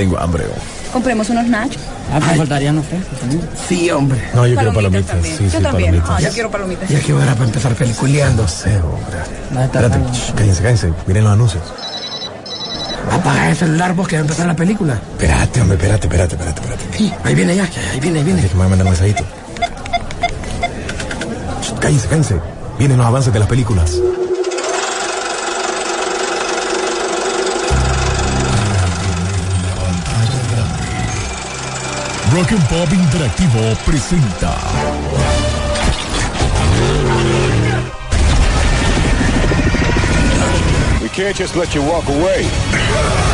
Tengo hambre. Compremos unos nachos. Ah, me faltarían los frescos también. Sí, hombre. No, yo quiero palomitas. también. Sí, yo sí, también. palomitas. Ah, yo quiero palomitas. Ya que hora para empezar peliculeando. No sé, hombre. Va a estar Espérate, shh, cállense, cállense. Miren los anuncios. Apaga el celular vos que va a empezar la película. Espérate, hombre, espérate, espérate, espérate, espérate. Sí, ahí viene ya, ahí viene, ahí viene. Déjame mandar un mensajito. Shh, Cállense, cállense. Vienen los avances de las películas. Rock and Pop Interactivo presenta. We can't just let you walk away.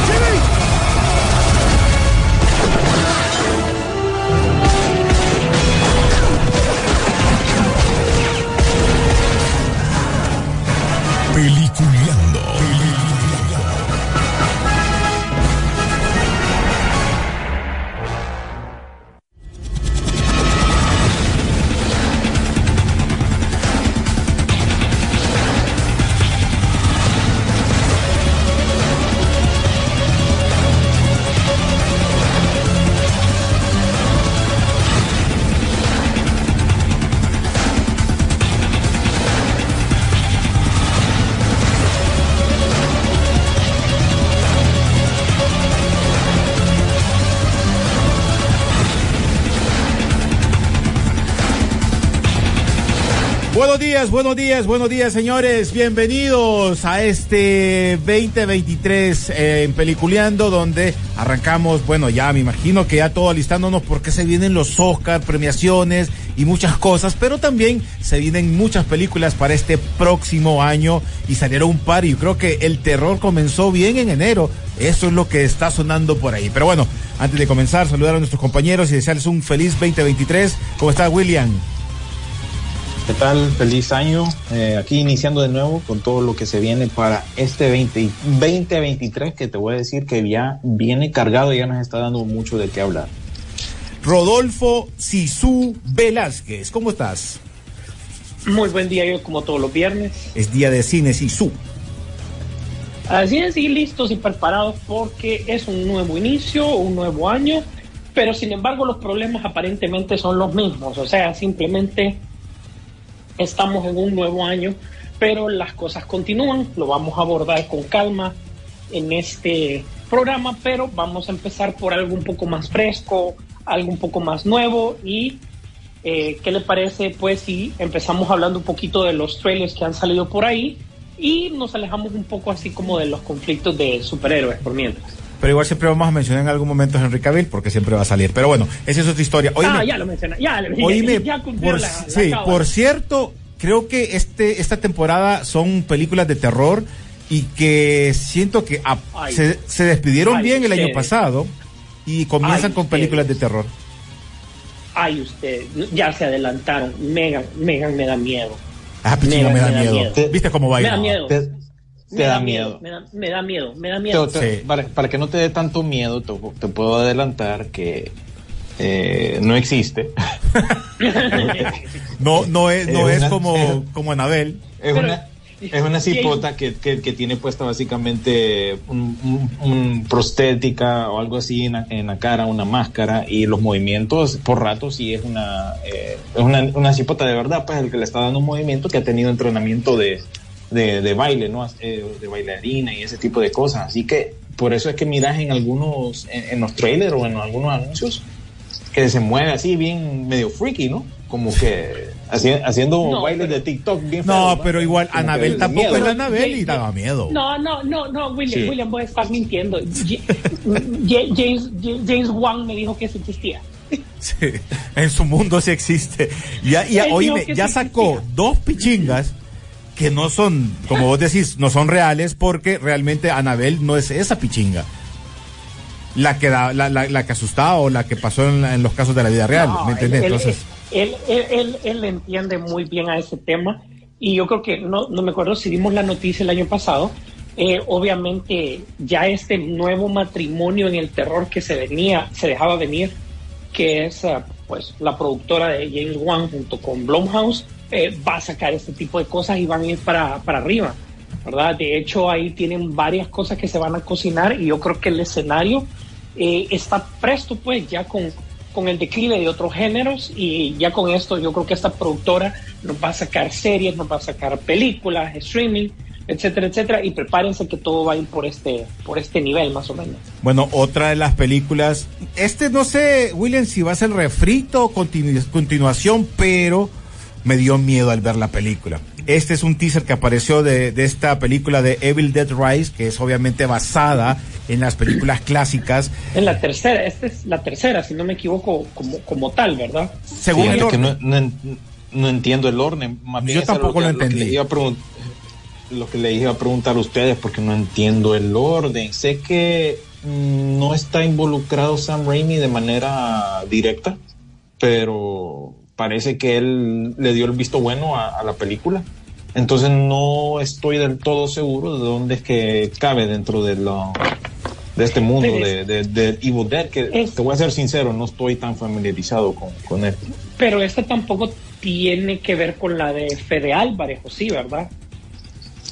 Buenos días, buenos días, señores. Bienvenidos a este 2023 eh, en Peliculeando, donde arrancamos, bueno, ya me imagino que ya todo alistándonos porque se vienen los Oscar, premiaciones y muchas cosas, pero también se vienen muchas películas para este próximo año y salieron un par y creo que el terror comenzó bien en enero. Eso es lo que está sonando por ahí. Pero bueno, antes de comenzar, saludar a nuestros compañeros y desearles un feliz 2023. ¿Cómo está William? ¿Qué tal? Feliz año. Eh, aquí iniciando de nuevo con todo lo que se viene para este 20, 2023, que te voy a decir que ya viene cargado y ya nos está dando mucho de qué hablar. Rodolfo Sisu Velázquez, ¿cómo estás? Muy buen día, yo como todos los viernes. Es día de cine Sisu. Así es, y listos y preparados porque es un nuevo inicio, un nuevo año, pero sin embargo los problemas aparentemente son los mismos, o sea, simplemente estamos en un nuevo año, pero las cosas continúan, lo vamos a abordar con calma en este programa, pero vamos a empezar por algo un poco más fresco, algo un poco más nuevo y eh, ¿qué le parece pues si empezamos hablando un poquito de los trailers que han salido por ahí y nos alejamos un poco así como de los conflictos de superhéroes por mientras? Pero igual siempre vamos a mencionar en algún momento a Henry Cavill porque siempre va a salir. Pero bueno, esa es otra historia. ah, ya lo mencioné, ya, ya, oíme, ya cumplió por, la- la sí, por cierto, creo que este esta temporada son películas de terror y que siento que a- Ay. se, se despidieron Ay, bien el año ustedes. pasado y comienzan Ay, con películas de terror. Ay, usted, ya se adelantaron. Megan, Megan me da miedo. Ah, pichino, Mira, me da me da miedo. miedo. ¿Viste cómo Me baila? da miedo. Te, te Me da miedo. Me da, me da miedo, me da miedo. Te- te- Sí. para, para que no te dé tanto miedo, te, te puedo adelantar que eh, no existe. No, no es, no Es es una- como, como Anabel. Es Pero- una, es una cipota que, que, que tiene puesta básicamente un, un- un prostética o algo así en la, en la cara, una máscara, y los movimientos por rato sí es una, eh, es una, una cipota de verdad, pues el que le está dando un movimiento que ha tenido entrenamiento de, de, de baile, ¿no? Eh, de bailarina y ese tipo de cosas. Así que por eso es que miras en algunos, en, en los trailers o en algunos anuncios, que se mueve así bien medio freaky, ¿no? Como que haci- haciendo No, bailes pero- de TikTok bien No, pero igual Anabel tampoco es la Anabel y daba miedo. No, no, no, no, William, Sí. William, vos estás mintiendo. James, James Wan me dijo que eso existía. Sí, en su mundo sí existe. Ya, ya, oíme, ya sí sacó existía. dos pichingas que no son, como vos decís, no son reales porque realmente Anabel no es esa pichinga. La que, da, la, la, la que asustaba o la que pasó en, en los casos de la vida real, No, ¿me entiendes? él, Entonces, él, él, él- entiende muy bien a ese tema y yo creo que, no, no me acuerdo si dimos la noticia el año pasado, eh, obviamente ya este nuevo matrimonio en el terror que se venía, se dejaba venir, que es ah, pues la productora de James Wan junto con Blumhouse, eh, va a sacar este tipo de cosas y van a ir para, para arriba. ¿verdad? De hecho, ahí tienen varias cosas que se van a cocinar y yo creo que el escenario eh, está presto pues ya con, con el declive de otros géneros y ya con esto yo creo que esta productora nos va a sacar series, nos va a sacar películas, streaming, etcétera, etcétera, y prepárense que todo va a ir por este, por este nivel más o menos. Bueno, otra de las películas, este no sé, William, si va a ser refrito o continu- continuación, pero me dio miedo al ver la película. Este es un teaser que apareció de, de esta película de Evil Dead Rise, que es obviamente basada en las películas clásicas. En la tercera, esta es la tercera, si no me equivoco, como, como tal, ¿verdad? Según que orden. no, no en- no entiendo el orden. Más bien Yo tampoco que- lo que entendí. les a pregun- lo que le iba a preguntar a ustedes porque no entiendo el orden. Sé que mm, no está involucrado Sam Raimi de manera directa, pero parece que él le dio el visto bueno a, a la película. Entonces no estoy del todo seguro de dónde es que cabe dentro de lo de este mundo de, de, de Evil Dead, que Es- te voy a ser sincero, no estoy tan familiarizado con, con él. Pero esta tampoco tiene que ver con la de Fede Álvarez, ¿o sí, verdad?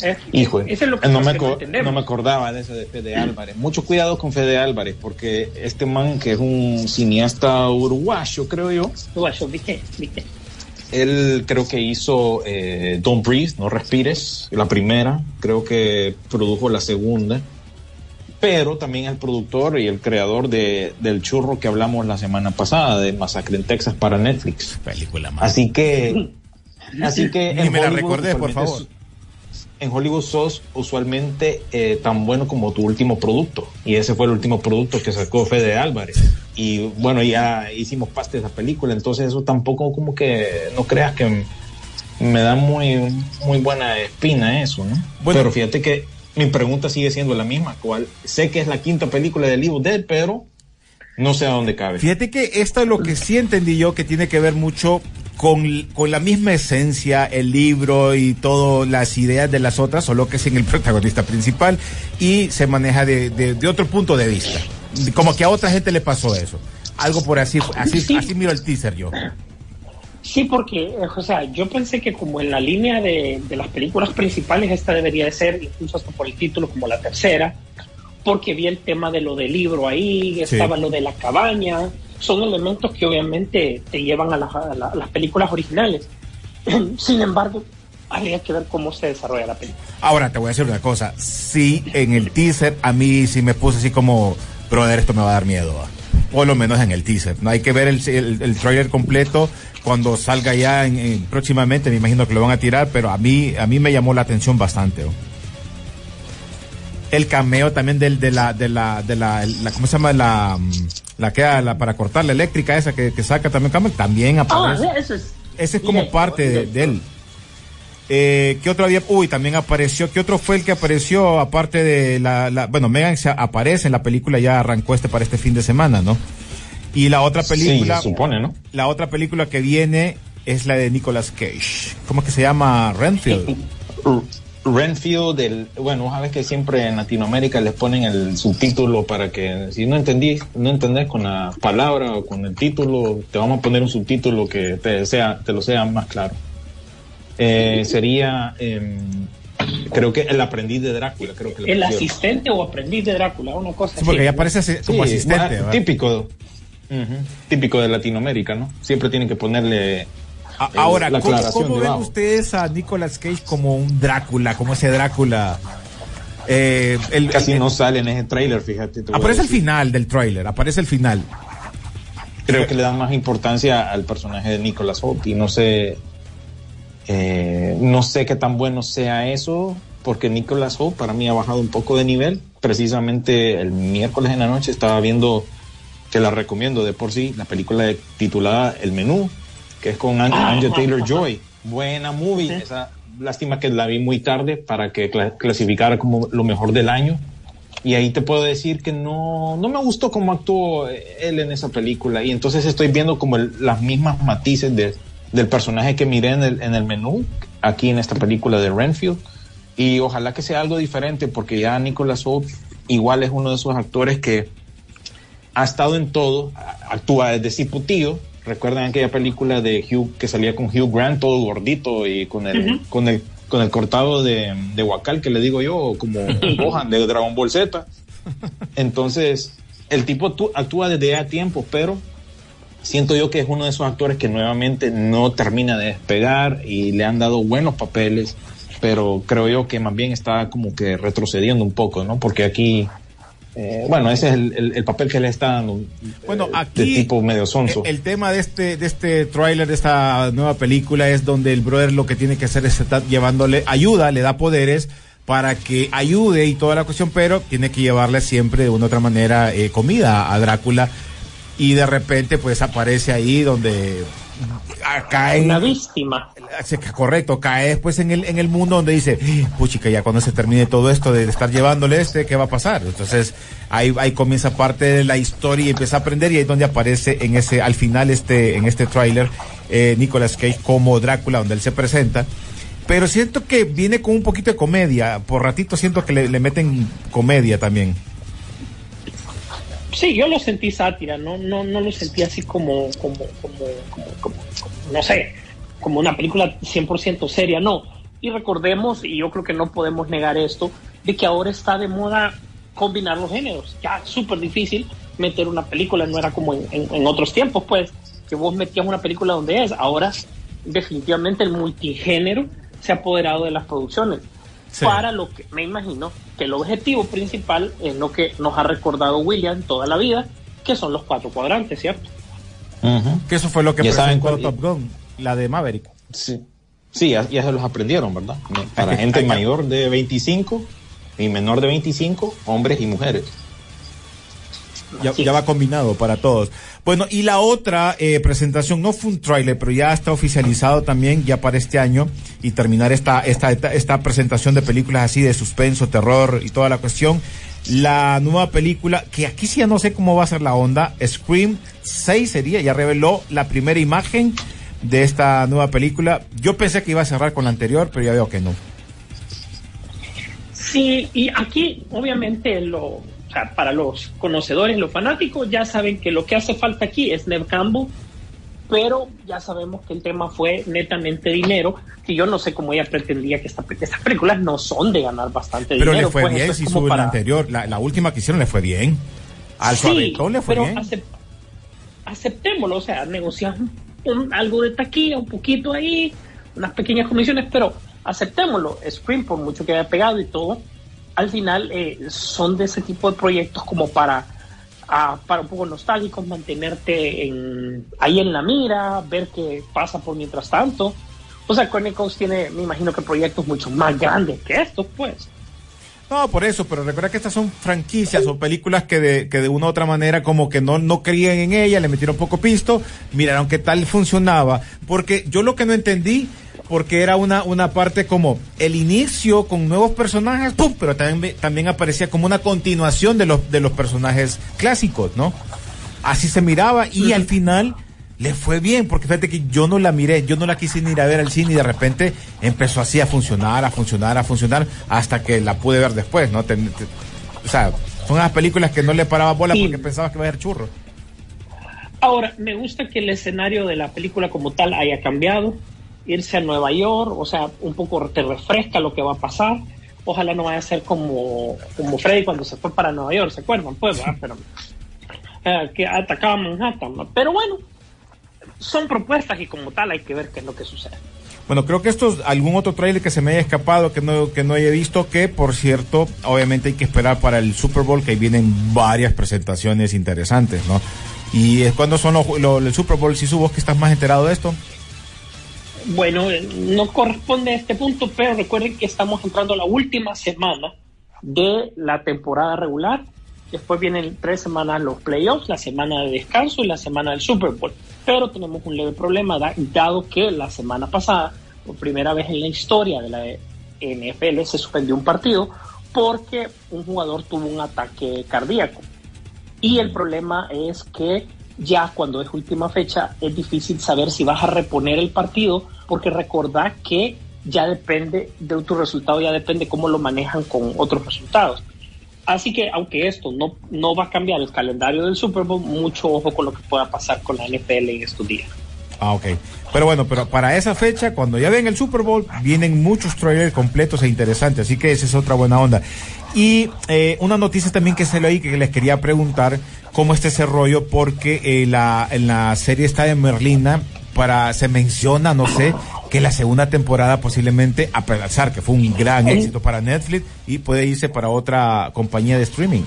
Eh, Hijo, eso es lo que no, me que no me acordaba de ese de Fede Álvarez. Mucho cuidado con Fede Álvarez, porque este man, que es un cineasta uruguayo, creo yo, Guacho, ¿viste? ¿Viste? él creo que hizo eh, Don't Breathe, No Respires, la primera, creo que produjo la segunda, pero también el productor y el creador de, del churro que hablamos la semana pasada, de Masacre en Texas para Netflix. Película más. Así que, así que Ni me la recordé, por favor. En Hollywood sos usualmente eh, tan bueno como tu último producto. Y ese fue el último producto que sacó Fede Álvarez. Y bueno, ya hicimos parte de esa película. Entonces eso tampoco como que no creas que me da muy, muy buena espina eso, ¿no? Bueno. pero fíjate que mi pregunta sigue siendo la misma. Cual, sé que es la quinta película de Evil Dead, pero no sé a dónde cabe. Fíjate que esto es lo que sí entendí yo, que tiene que ver mucho con, con la misma esencia, el libro y todas las ideas de las otras, solo que sin el protagonista principal y se maneja de, de- de otro punto de vista. Como que a otra gente le pasó eso. Algo por así, así, Sí. así miro el teaser yo. Sí, porque, eh, o sea, yo pensé que como en la línea de, de las películas principales, esta debería de ser, incluso hasta por el título, como la tercera, porque vi el tema de lo del libro ahí, Sí. estaba lo de la cabaña, son elementos que obviamente te llevan a, las- a la- a las películas originales. Sin embargo, habría que ver cómo se desarrolla la película. Ahora te voy a decir una cosa. Sí, en el teaser a mí sí me puse así como, brother, esto me va a dar miedo. ¿va? Por lo menos en el teaser. No hay que ver el, el, el trailer completo cuando salga ya en- en- próximamente. Me imagino que lo van a tirar, pero a mí, a mí me llamó la atención bastante. ¿o? El cameo también del, de la, de la, de la, la- ¿cómo se llama? La, mm, la que la, para cortar la eléctrica esa que, que saca también Campbell, también aparece. Ah, eso es. Ese es como directo, parte de, directo. de él. Eh, ¿Qué otro había? Uy, también apareció. ¿Qué otro fue el que apareció aparte de la, la- bueno, Megan se aparece en la película, ya arrancó este para este fin de semana, ¿no? Y la otra película, Sí, se supone, ¿no? la otra película que viene es la de Nicolas Cage. ¿Cómo es que se llama? Renfield. Renfield, del, bueno, sabes que siempre en Latinoamérica les ponen el subtítulo para que si no entendí, no entendés con la palabra o con el título, te vamos a poner un subtítulo que te sea, te lo sea más claro. Eh, sería, em, creo que el aprendiz de Drácula, creo que El pusieron. asistente o aprendiz de Drácula, una cosa Sí, porque así. ya aparece así- como Sí, asistente. bueno, ¿verdad? típico, típico de Latinoamérica, ¿no? Siempre tienen que ponerle A- el- Ahora, la ¿cómo, cómo ven ustedes a Nicolas Cage como un Drácula, como ese Drácula? Eh, el- Casi el- no sale en ese trailer, fíjate. Aparece decir. final del tráiler, aparece al final. creo que le dan más importancia al personaje de Nicolas Holt y no sé eh, no sé qué tan bueno sea eso porque Nicolas Holt para mí ha bajado un poco de nivel precisamente el miércoles en la noche estaba viendo que la recomiendo de por sí la película titulada El Menú que es con An- Ah, Taylor. Joy buena movie Sí. esa lástima que la vi muy tarde para que cla- clasificara como lo mejor del año y ahí te puedo decir que no, no me gustó cómo actuó eh, él en esa película. Y entonces estoy viendo como el- las mismas matices de- del personaje que miré en el, en el menú, aquí en esta película de Renfield. Y ojalá que sea algo diferente, porque ya Nicolas Holt igual es uno de esos actores que ha estado en todo, actúa desde Ciputío. Recuerdan aquella película de Hugh que salía con Hugh Grant, todo gordito y con el, con el, con el cortado de, de Huacal, que le digo yo, como Gohan de Dragon Ball Z. Entonces, el tipo actú- actúa desde a tiempo, pero siento yo que es uno de esos actores que nuevamente no termina de despegar y le han dado buenos papeles, pero creo yo que más bien está como que retrocediendo un poco, ¿no? Porque aquí, eh, bueno, ese es el, el- el papel que le está dando. Bueno, eh, aquí de tipo medio sonso. El, el tema de este de este tráiler de esta nueva película es donde el brother lo que tiene que hacer es estar llevándole ayuda, le da poderes para que ayude y toda la cuestión, pero tiene que llevarle siempre de una u otra manera eh, comida a Drácula y de repente pues aparece ahí donde en Una víctima. Correcto, cae después en el, en el mundo donde dice, puchica, ya cuando se termine todo esto de estar llevándole este, ¿qué va a pasar? Entonces, ahí, ahí comienza parte de la historia y empieza a aprender y ahí es donde aparece en ese, al final este, en este tráiler, eh, Nicolas Cage como Drácula, donde él se presenta. Pero siento que viene con un poquito de comedia, por ratito siento que le, le meten comedia también. Sí, yo lo sentí sátira, no, no, no lo sentí así como, como, como, como, como- no sé, como una película 100% seria, no. Y recordemos, y yo creo que no podemos negar esto, de que ahora está de moda combinar los géneros. Ya súper difícil meter una película, no era como en- en otros tiempos, pues, que vos metías una película donde es. Ahora, definitivamente, el multigénero se ha apoderado de las producciones Sí. para lo que me imagino que el objetivo principal es lo que nos ha recordado William toda la vida, que son los cuatro cuadrantes, ¿cierto? Que eso fue lo que Ya saben presentó cuál- Top Gun, la de Maverick. Sí, sí ya, ya se los aprendieron, ¿verdad? Para gente mayor de 25 y menor de 25, hombres y mujeres. Ya, va combinado para todos. Bueno, y la otra eh, presentación no fue un tráiler, pero ya está oficializado también ya para este año y terminar esta, esta, esta, esta presentación de películas así de suspenso, terror y toda la cuestión. La nueva película, que aquí sí ya no sé cómo va a ser la onda, Scream 6 sería, ya reveló la primera imagen de esta nueva película. Yo pensé que iba a cerrar con la anterior, pero ya veo que no. Sí, y aquí obviamente lo, sea, para los conocedores, los fanáticos, ya saben que lo que hace falta aquí es Nev Campbell, pero ya sabemos que el tema fue netamente dinero, que yo no sé cómo ella pretendía que esta, estas películas no son de ganar bastante Pero dinero. le fue pues, bien si sube para- la anterior, la, la última que hicieron le fue bien. Al Sí, le fue pero bien. acep- aceptémoslo, o sea, negociamos un- algo de taquilla, un poquito ahí, unas pequeñas comisiones, pero aceptémoslo. Scream, por mucho que haya pegado y todo, al final eh, son de ese tipo de proyectos como para, ah, para un poco nostálgicos, mantenerte en, ahí en la mira, ver qué pasa por mientras tanto. O sea, Chronicles tiene, me imagino que proyectos mucho más grandes que estos, pues. No, por eso, pero recuerda que estas son franquicias o películas que de, que de una u otra manera como que no, no creían en ella, le metieron poco pisto, miraron qué tal funcionaba. Porque yo lo que no entendí, porque era una, una parte como el inicio con nuevos personajes, ¡pum! pero también, también aparecía como una continuación de los, de los personajes clásicos, ¿no? Así se miraba y al final le fue bien, porque fíjate que yo no la miré, yo no la quise ni ir a ver al cine y de repente empezó así a funcionar, a funcionar, a funcionar, hasta que la pude ver después, ¿no? Te- te- o sea, son las películas que no le paraba bola Sí. porque pensabas que iba a ser churro. Ahora, me gusta que el escenario de la película como tal haya cambiado. Irse a Nueva York, o sea, un poco te refresca lo que va a pasar. Ojalá no vaya a ser como, como Freddy cuando se fue para Nueva York, ¿se acuerdan? Pues, ¿verdad? Pero, eh, que atacaba Manhattan. ¿no? Pero bueno, son propuestas y como tal hay que ver qué es lo que sucede. Bueno, creo que esto es algún otro trailer que se me haya escapado, que no, que no haya visto, que por cierto, obviamente hay que esperar para el Super Bowl, que ahí vienen varias presentaciones interesantes, ¿no? Y es cuando son los, los- el Super Bowl, si subos que estás más enterado de esto. Bueno, no corresponde a este punto, pero recuerden que estamos entrando a la última semana de la temporada regular. Después vienen tres semanas los playoffs, la semana de descanso y la semana del Super Bowl. Pero tenemos un leve problema, da- dado que la semana pasada, por primera vez en la historia de la NFL, se suspendió un partido porque un jugador tuvo un ataque cardíaco. Y el problema es que ya cuando es última fecha es difícil saber si vas a reponer el partido porque recordad que ya depende de tu resultado, ya depende cómo lo manejan con otros resultados. Así que aunque esto no, no va a cambiar el calendario del Super Bowl, mucho ojo con lo que pueda pasar con la NFL en estos días. Ah, ok. Pero bueno, pero para esa fecha, cuando ya ven el Super Bowl, vienen muchos trailers completos e interesantes. Así que esa es otra buena onda. Y eh, una noticia también que se ahí que les quería preguntar cómo está ese rollo, porque eh, la, en la serie está de Merlina, para, se menciona, no sé, que la segunda temporada posiblemente, a pesar que fue un gran éxito para Netflix, y puede irse para otra compañía de streaming.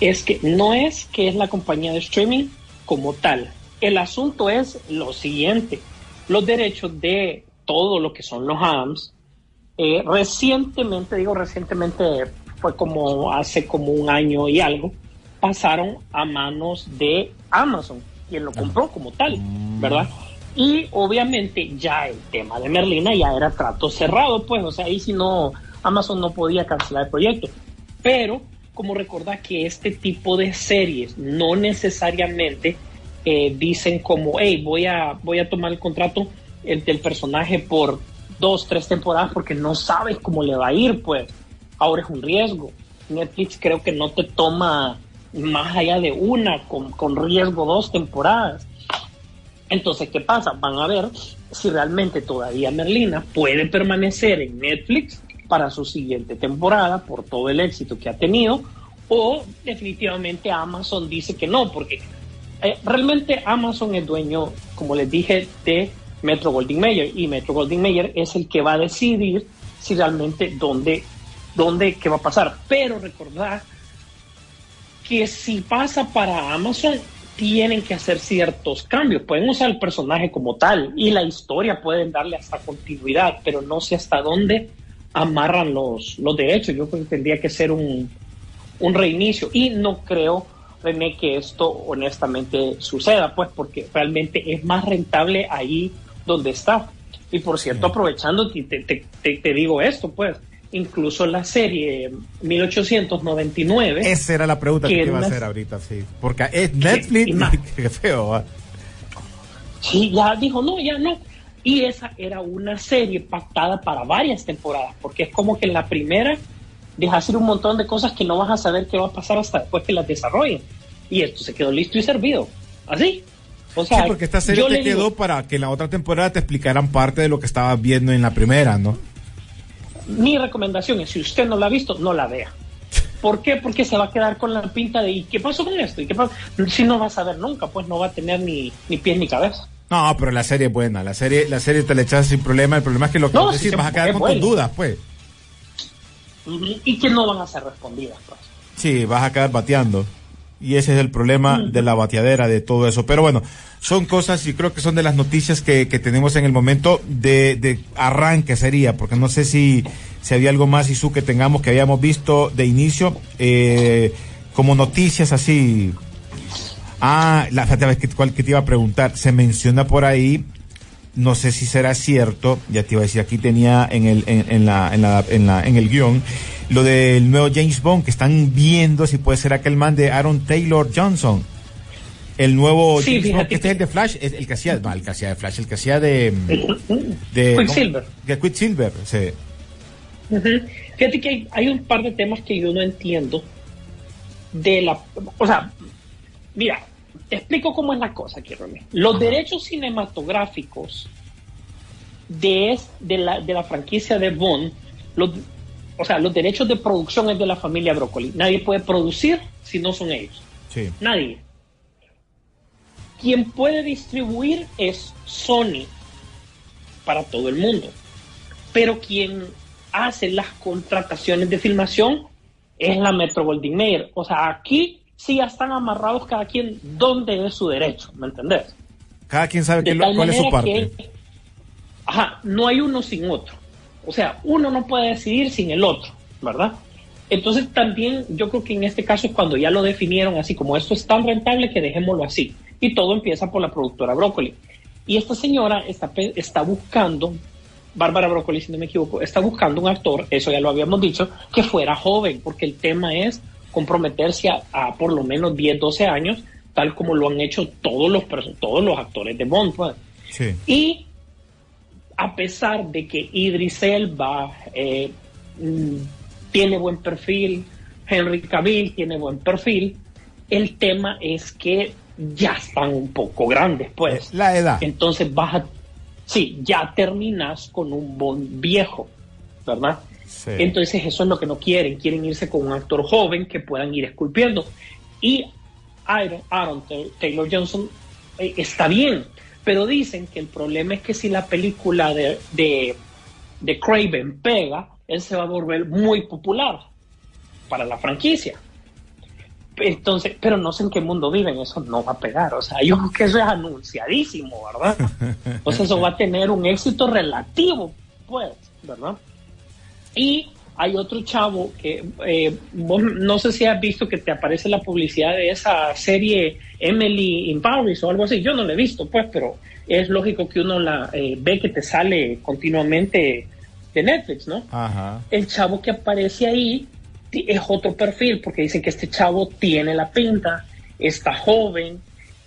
Es que no es que es la compañía de streaming como tal. El asunto es lo siguiente. Los derechos de todo lo que son los AMS, eh, recientemente, digo recientemente, fue como hace como un año y algo, pasaron a manos de Amazon, quien lo compró como tal, ¿verdad? Y obviamente ya el tema de Merlina ya era trato cerrado, pues, o sea, ahí si no, Amazon no podía cancelar el proyecto. Pero, como recordar que este tipo de series no necesariamente eh, dicen como, hey, voy a, voy a tomar el contrato el, del personaje por dos, tres temporadas porque no sabes cómo le va a ir, pues ahora es un riesgo. Netflix creo que no te toma más allá de una con, con riesgo dos temporadas. Entonces, ¿qué pasa? Van a ver si realmente todavía Merlina puede permanecer en Netflix para su siguiente temporada por todo el éxito que ha tenido o definitivamente Amazon dice que no, porque eh, realmente Amazon es dueño, como les dije, de Metro Golding Mayer y Metro Golding Mayer es el que va a decidir si realmente dónde, dónde, qué va a pasar. Pero recordad que si pasa para Amazon, tienen que hacer ciertos cambios. Pueden usar el personaje como tal y la historia pueden darle hasta continuidad, pero no sé hasta dónde amarran los, los derechos. Yo creo que tendría que ser un, un reinicio y no creo, René, que esto honestamente suceda, pues porque realmente es más rentable ahí donde está. Y por cierto, aprovechando, te, te, te, te digo esto, pues, incluso la serie 1899. Esa era la pregunta que, que iba a hacer ahorita, sí. Porque es Netflix, qué feo. ¿eh? Sí, ya dijo, no, ya no. Y esa era una serie pactada para varias temporadas, porque es como que en la primera dejas ir un montón de cosas que no vas a saber qué va a pasar hasta después que las desarrollen. Y esto se quedó listo y servido. Así. O sea, sí, porque esta serie te quedó digo, para que la otra temporada te explicaran parte de lo que estabas viendo en la primera, ¿no? Mi recomendación es, si usted no la ha visto, no la vea. ¿Por qué? Porque se va a quedar con la pinta de ¿y qué pasó con esto? ¿Y qué pasó? Si no va a saber nunca, pues no va a tener ni, ni pies ni cabeza. No, pero la serie es buena, la serie, la serie te la echas sin problema, el problema es que lo que No, sí, vas a quedar con tus dudas, pues. Y que no van a ser respondidas, pues. Sí, vas a quedar bateando. Y ese es el problema de la bateadera, de todo eso. Pero bueno, son cosas y creo que son de las noticias que, que tenemos en el momento de, de arranque sería, porque no sé si, si había algo más, Isu, que tengamos, que habíamos visto de inicio, eh, como noticias así. Ah, la cual que te iba a preguntar, se menciona por ahí, no sé si será cierto, ya te iba a decir, aquí tenía en el, en, en la, en la, en la, en el guion, lo del nuevo James Bond, que están viendo si puede ser aquel man de Aaron Taylor Johnson. El nuevo Sí, James Bond, que este es el de Flash, es el que hacía, no, el que hacía de Flash, el que hacía de, de Quicksilver. De Quicksilver, sí. Fíjate que hay, hay un par de temas que yo no entiendo de la... O sea, mira, te explico cómo es la cosa aquí, René. Los derechos cinematográficos de, es- de, la, de la franquicia de Bond, los, o sea, los derechos de producción es de la familia Broccoli. Nadie puede producir si no son ellos. Sí. Nadie. Quien puede distribuir es Sony para todo el mundo. Pero quien hace las contrataciones de filmación es la Metro Goldwyn Mayer. O sea, aquí sí ya están amarrados cada quien donde es su derecho, ¿me entendés? Cada quien sabe qué lo- cuál es su parte. que- ajá, no hay uno sin otro. O sea, uno no puede decidir sin el otro, ¿verdad? Entonces también yo creo que en este caso es cuando ya lo definieron así, como esto es tan rentable que dejémoslo así. Y todo empieza por la productora Broccoli. Y esta señora está, está buscando, Bárbara Broccoli, si no me equivoco, está buscando un actor, eso ya lo habíamos dicho, que fuera joven, porque el tema es comprometerse a, a por lo menos 10, 12 años, tal como lo han hecho todos los, todos los actores de Bond. pues. Sí. Y a pesar de que Idris Elba eh, mm, tiene buen perfil, Henry Cavill tiene buen perfil, el tema es que ya están un poco grandes, pues. La edad. Entonces vas a, sí, ya terminas con un Bond viejo, ¿verdad? Sí. Entonces eso es lo que no quieren, quieren irse con un actor joven que puedan ir esculpiendo. Y Aaron, Aaron Taylor Johnson eh, está bien, pero dicen que el problema es que si la película de, de, de Craven pega, él se va a volver muy popular para la franquicia. Entonces, pero no sé en qué mundo viven, eso no va a pegar. O sea, yo creo que eso es anunciadísimo, ¿verdad? O sea, eso va a tener un éxito relativo, pues, ¿verdad? Y hay otro chavo que eh, vos no sé si has visto que te aparece la publicidad de esa serie Emily in Paris o algo así. Yo no la he visto, pues, pero es lógico que uno la eh, ve que te sale continuamente de Netflix, ¿no? Ajá. El chavo que aparece ahí es otro perfil, porque dicen que este chavo tiene la pinta, está joven,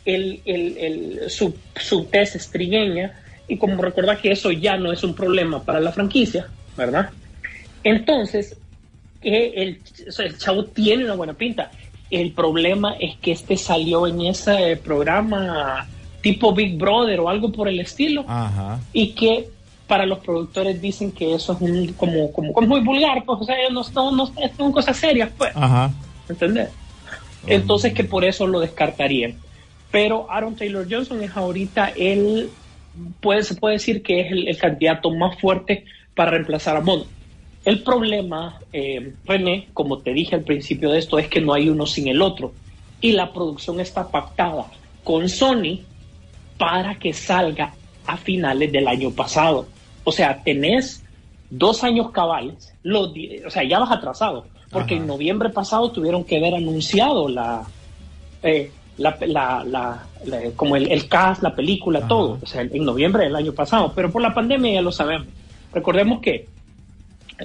el, el, el- su, su tez es trigueña, y como recuerda que eso ya no es un problema para la franquicia, ¿verdad? Entonces, que el, chavo tiene una buena pinta. El problema es que este salió en ese programa tipo Big Brother o algo por el estilo Ajá. y que para los productores dicen que eso es un, como, como, como muy vulgar, pues, o sea, no, no, no son cosas serias, pues, Ajá. ¿entendés? Entonces que por eso lo descartarían. Pero Aaron Taylor Johnson es ahorita el, puede, se puede decir que es el, el candidato más fuerte para reemplazar a Bond. El problema, eh, René, como te dije al principio de esto, es que no hay uno sin el otro. Y la producción está pactada con Sony para que salga a finales del año pasado. O sea, tenés dos años cabales, los o sea, ya vas atrasado, porque Ajá. en noviembre pasado tuvieron que haber anunciado la, eh, la, la- la- la- como el, el cast, la película, Ajá. todo, o sea, en noviembre del año pasado, pero por la pandemia ya lo sabemos. Recordemos que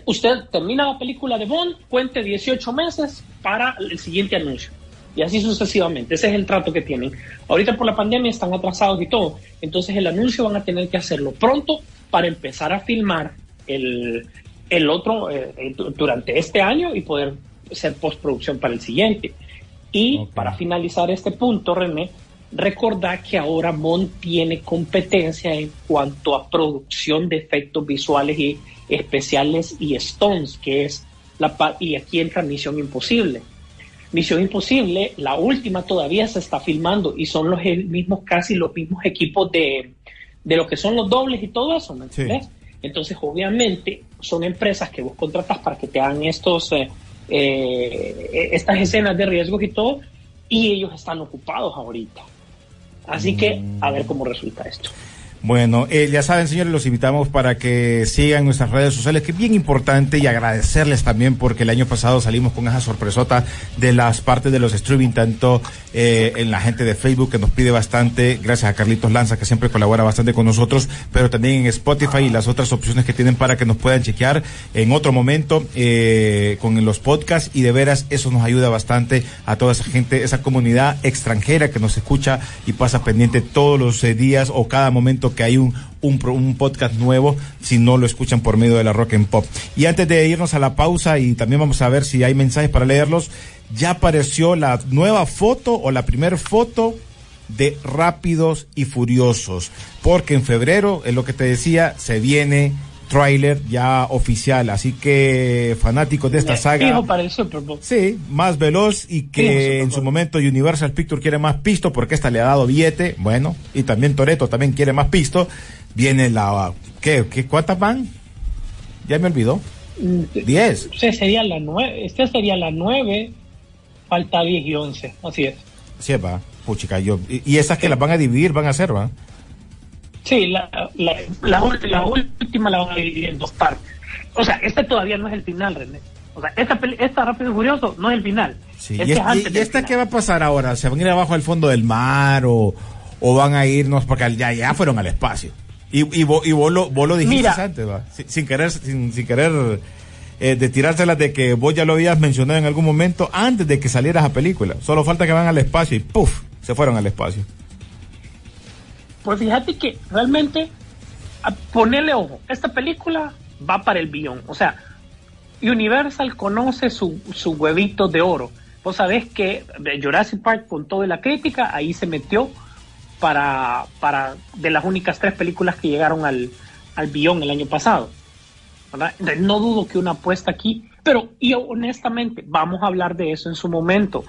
usted termina la película de Bond, cuente 18 meses para el siguiente anuncio. Y así sucesivamente. Ese es el trato que tienen. Ahorita por la pandemia están atrasados y todo. Entonces el anuncio van a tener que hacerlo pronto para empezar a filmar el, el otro eh, eh, du- durante este año y poder hacer postproducción para el siguiente. Y para finalizar este punto, René, recordar que ahora Bond tiene competencia en cuanto a producción de efectos visuales y especiales y Stones, que es la y aquí entra Misión Imposible. Misión Imposible, la última todavía se está filmando y son los mismos, casi los mismos equipos de, de lo que son los dobles y todo eso, ¿me Sí. entiendes? Entonces, obviamente, son empresas que vos contratas para que te hagan estos, eh, eh, estas escenas de riesgos y todo, y ellos están ocupados ahorita. Así que, a ver cómo resulta esto. Bueno, eh, ya saben, señores, los invitamos para que sigan nuestras redes sociales, que es bien importante, y agradecerles también porque el año pasado salimos con esa sorpresota de las partes de los streaming, tanto eh, en la gente de Facebook que nos pide bastante, gracias a Carlitos Lanza, que siempre colabora bastante con nosotros, pero también en Spotify y las otras opciones que tienen para que nos puedan chequear en otro momento eh, con los podcasts, y de veras eso nos ayuda bastante a toda esa gente, esa comunidad extranjera que nos escucha y pasa pendiente todos los eh, días o cada momento que hay un, un, un podcast nuevo, si no lo escuchan por medio de la Rock and Pop. Y antes de irnos a la pausa, y también vamos a ver si hay mensajes para leerlos, ya apareció la nueva foto o la primera foto de Rápidos y Furiosos, porque en febrero, es lo que te decía, se viene tráiler ya oficial, así que fanáticos de esta saga. Para el Super Bowl. Sí, más veloz y que en su momento Universal Pictures quiere más pisto porque esta le ha dado billete, bueno, y también Toreto también quiere más pisto. Viene la ¿qué, qué cuántas van? Ya me olvidó. Mm, 10. Este sería la nueve, este sería la nueve, falta 10 y 11, así es. Sí, va. Puchica, yo y, y esas que las van a dividir van a ser, va. Sí, la, la, la, la última la van a dividir en dos partes. O sea, este todavía no es el final, René. O sea, esta, esta Rápido y Furioso no es el final. Sí. Este ¿Y, es- es antes y- y del esta final. qué va a pasar ahora? ¿Se van a ir abajo al fondo del mar o, o van a irnos porque ya ya fueron al espacio? Y, y, vos, y vos, lo, vos lo dijiste Mira. antes, va. Sin, sin querer sin, sin querer eh, de tirárselas de que vos ya lo habías mencionado en algún momento antes de que saliera esa película. Solo falta que van al espacio y ¡puf! Se fueron al espacio. Pues fíjate que realmente, a ojo, esta película va para el billón. O sea, Universal conoce su, su huevito de oro. Vos sabés que Jurassic Park con toda la crítica, ahí se metió para, para de las únicas tres películas que llegaron al, al billón el año pasado. no dudo que una apuesta aquí, pero y honestamente, vamos a hablar de eso en su momento.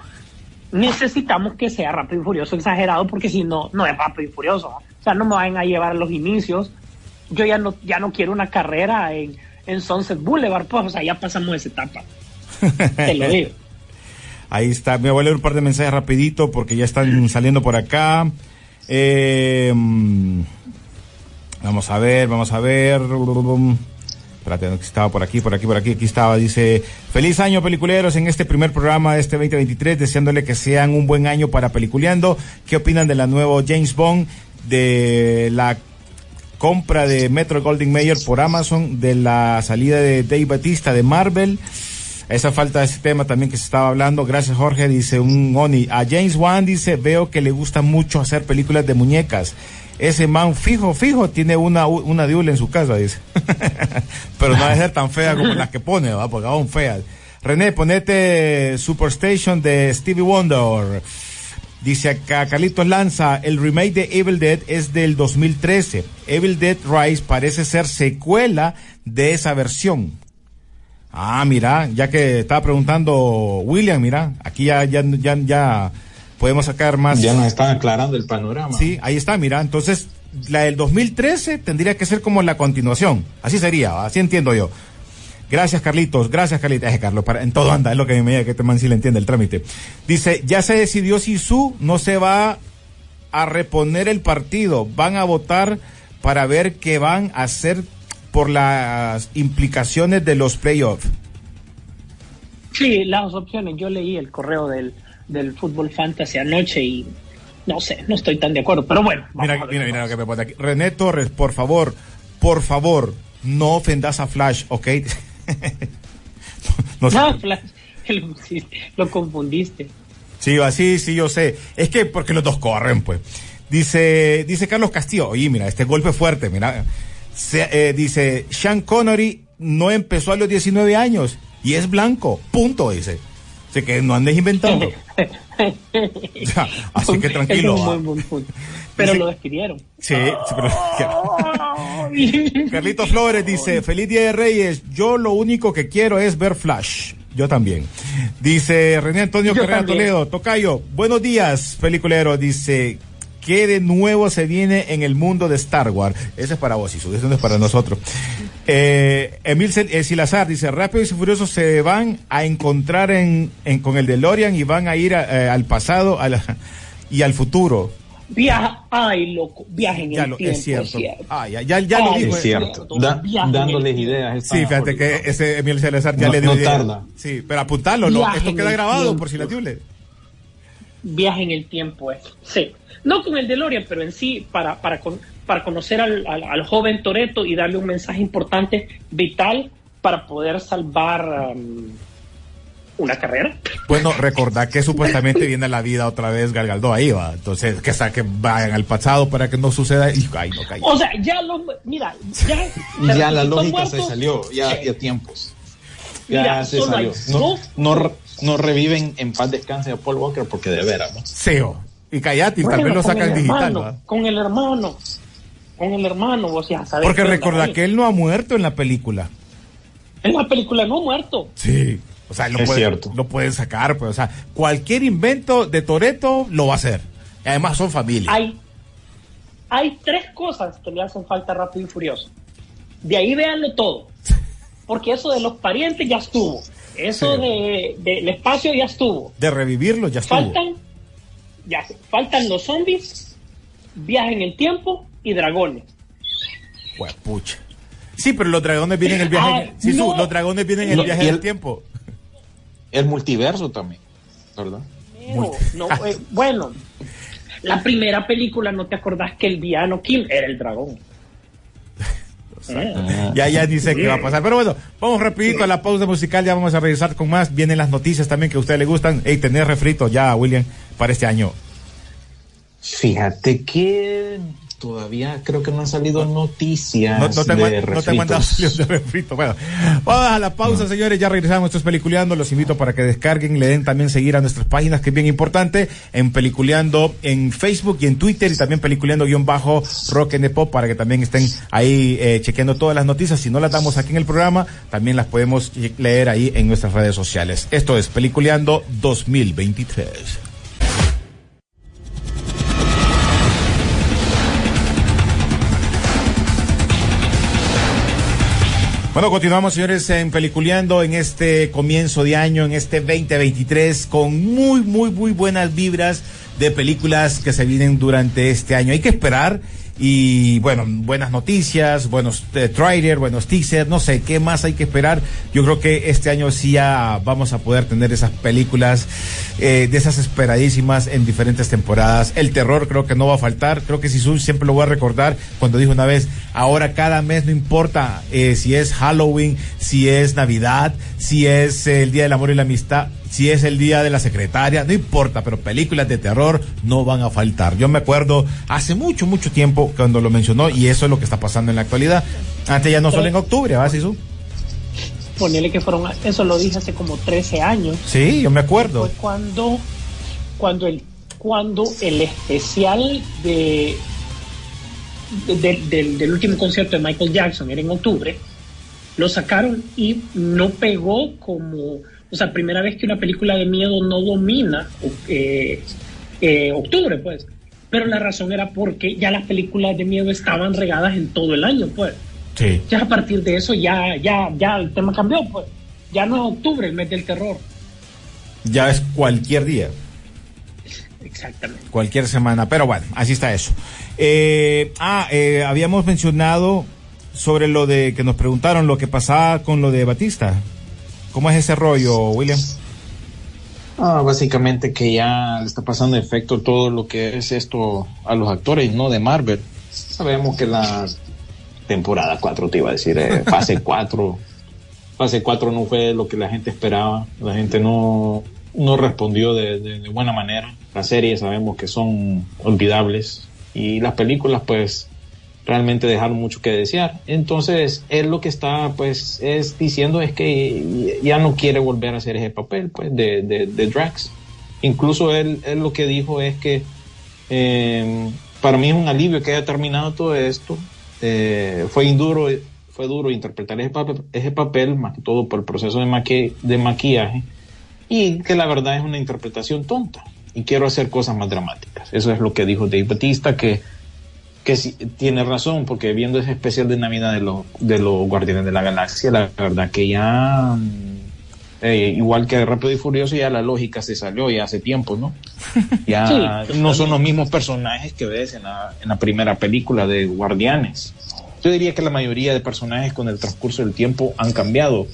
Necesitamos que sea rápido y furioso exagerado, porque si no, no es rápido y furioso. O sea, no me vayan a llevar a los inicios. Yo ya no, ya no quiero una carrera en, en Sunset Boulevard, pues, o sea, ya pasamos esa etapa. Te lo digo. Ahí está. Me voy a leer un par de mensajes rapidito porque ya están saliendo por acá. Eh, vamos a ver, vamos a ver. Espérate, estaba por aquí, por aquí, por aquí, aquí estaba. Dice, feliz año peliculeros en este primer programa de este 2023, deseándole que sean un buen año para peliculeando. ¿Qué opinan de la nueva James Bond, de la compra de Metro Golding Mayer por Amazon, de la salida de Dave Batista de Marvel? Esa falta de ese tema también que se estaba hablando. Gracias, Jorge. Dice un Oni. A James Wan dice, veo que le gusta mucho hacer películas de muñecas. Ese man fijo, fijo, tiene una, una diula en su casa, dice. Pero no debe ser tan fea como las que pone, ¿va? Porque aún feas. René, ponete Superstation de Stevie Wonder. Dice acá Carlitos Lanza, el remake de Evil Dead es del 2013. Evil Dead Rise parece ser secuela de esa versión. Ah, mira, ya que estaba preguntando William, mira, aquí ya, ya, ya, ya podemos sacar más. Ya nos están aclarando el panorama. Sí, ahí está, mira, entonces la del 2013 tendría que ser como la continuación. Así sería, así entiendo yo. Gracias, Carlitos. Gracias, Carlitos. Eh, Carlos, para, en todo anda, es lo que me diga que este man sí le entiende el trámite. Dice, ya se decidió si su no se va a reponer el partido. Van a votar para ver qué van a hacer por las implicaciones de los playoffs. Sí, las opciones. Yo leí el correo del, del Fútbol Fantasy anoche y no sé, no estoy tan de acuerdo, pero bueno. vamos Mira, a ver mira, mira lo que me pone aquí. René Torres, por favor, por favor, no ofendas a Flash, ¿ok? No, no, Flash, lo, lo confundiste. Sí, así, sí, yo sé. Es que porque los dos corren, pues. Dice, dice Carlos Castillo, oye, mira, este golpe fuerte, mira. Se- eh, dice, Sean Connery no empezó a los 19 años y es blanco, punto, dice. Así que no andes inventando. Así que tranquilo. Es un ah. buen, buen punto. Pero Dice- lo despidieron. Sí, sí, pero... Carlitos Flores dice, feliz día de Reyes, yo lo único que quiero es ver Flash. Yo también. Dice René Antonio Yo Carrera también. Toledo, Tocayo, buenos días, peliculero. Dice, ¿qué de nuevo se viene en el mundo de Star Wars? Ese es para vos, Isu, eso no es para nosotros. Eh, Emil eh, Silazar dice, Rápido y Furiosos se van a encontrar en, en- con el DeLorean y van a ir a- eh, al pasado a la- y al futuro. Viaja, ay, loco, viaje en Ya el lo, tiempo. es cierto. cierto. Ah, ya, ya, ya lo dijo. Es cierto. Da- dándoles ideas. Sí, fíjate que ese Emil Salazar ya No- le dio no idea. tarda. Sí, pero apuntalo, ¿no? Esto queda el grabado tiempo. por si la tible. Viaje en el tiempo, es. Sí. No con el DeLorean, pero en sí, para, para, con- para conocer al, al- al joven Toreto y darle un mensaje importante, vital, para poder salvar um, una carrera. Bueno, recordad que supuestamente viene a la vida otra vez Galgaldo ahí va. Entonces, que, sa- que vayan al pasado para que no suceda. Y, ay, no, calla. O sea, ya los. Mira, ya. Ya la lógica se salió, ya, ya tiempos. Ya Mira, se salió. No, no, no reviven en paz descanse a Paul Walker porque de veras, ¿no? Seo. Y callate, y tal Bueno, vez lo sacan digital, hermano, ¿va? Con el hermano. Con el hermano, vos ya sabes. Porque recordad que él no ha muerto en la película. En la película no ha muerto. Sí. O sea, lo, Es puede- cierto. lo pueden sacar, pues. O sea, cualquier invento de Toreto lo va a hacer. Y además son familia. Hay, hay tres cosas que le hacen falta a Rápido y Furioso. De ahí véanlo todo. Porque eso de los parientes ya estuvo. Eso Sí. de del espacio ya estuvo. De revivirlo ya estuvo. Faltan, ya, faltan los zombies, viaje en el tiempo y dragones. Huepucha. Sí, pero los dragones vienen en el viaje. Ay, sí, su- no. los dragones vienen en el viaje del el- tiempo. El multiverso también, ¿verdad? Pero, no, eh, bueno, la primera película, ¿no te acordás que el villano Kim era el dragón? Eh, Ya, ya ni sé qué va a pasar. Pero bueno, vamos rapidito a la pausa musical, ya vamos a regresar con más. Vienen las noticias también que a ustedes les gustan. Ey, tener refrito ya, William, para este año. Fíjate que todavía creo que no han salido noticias No, no tengo, de no de refrito. Bueno, vamos a la pausa, señores. Ya regresamos. Esto es Peliculeando. Los invito para que descarguen, le den también seguir a nuestras páginas, que es bien importante, en Peliculeando en Facebook y en Twitter, y también Peliculeando guion bajo Rock and Pop, para que también estén ahí eh, chequeando todas las noticias. Si no las damos aquí en el programa, también las podemos leer ahí en nuestras redes sociales. Esto es Peliculeando 2023. Bueno, continuamos, señores, en Peliculeando en este comienzo de año, en este 2023, con muy, muy, muy buenas vibras de películas que se vienen durante este año. Hay que esperar y, bueno, buenas noticias, buenos eh, trailers, buenos teasers, no sé, ¿qué más hay que esperar? Yo creo que este año sí ya vamos a poder tener esas películas eh, de esas esperadísimas en diferentes temporadas. El terror creo que no va a faltar, creo que Sisu siempre lo voy a recordar cuando dijo una vez, ahora cada mes no importa eh, si es Halloween, si es Navidad, si es el Día del Amor y la Amistad, si es el día de la secretaria, no importa, pero películas de terror no van a faltar. Yo me acuerdo hace mucho, mucho tiempo cuando lo mencionó y eso es lo que está pasando en la actualidad. Antes ya no solo en octubre, ¿va, Sisu? Ponele que fueron, eso lo dije hace como 13 años. Sí, yo me acuerdo. Fue cuando, cuando el, cuando el especial de, de- del- del, del último concierto de Michael Jackson era en octubre, lo sacaron y no pegó como, o sea, primera vez que una película de miedo no domina eh, eh, octubre, pues. Pero la razón era porque ya las películas de miedo estaban regadas en todo el año, pues. Sí. Ya a partir de eso ya, ya, ya el tema cambió, pues. Ya no es octubre el mes del terror. Ya es cualquier día. Exactamente. cualquier semana, pero bueno, así está eso. Eh, ah, eh, habíamos mencionado sobre lo de que nos preguntaron lo que pasaba con lo de Batista. ¿Cómo es ese rollo, William? Ah, básicamente que ya le está pasando efecto todo lo que es esto a los actores, ¿no? De Marvel. Sabemos que la temporada 4, te iba a decir, eh, fase 4, fase 4 no fue lo que la gente esperaba. La gente no, no respondió de, de- de buena manera. Las series sabemos que son olvidables y las películas pues realmente dejaron mucho que desear. Entonces, él lo que está pues es diciendo es que ya no quiere volver a hacer ese papel pues de, de, de Drax. Incluso él, él lo que dijo es que eh, para mí es un alivio que haya terminado todo esto. Eh, fue duro, fue duro interpretar ese papel, ese papel, más que todo por el proceso de, maqui- de maquillaje, y que la verdad es una interpretación tonta. Y quiero hacer cosas más dramáticas. Eso es lo que dijo Dave Batista, que que sí, tiene razón, porque viendo ese especial de Navidad de, los de los Guardianes de la Galaxia, la verdad que ya, mm, eh, igual que Rápido y Furioso, ya la lógica se salió ya hace tiempo, ¿no? Ya Sí, no son los mismos personajes que ves en la, en la primera película de Guardianes. Yo diría que la mayoría de personajes con el transcurso del tiempo han cambiado.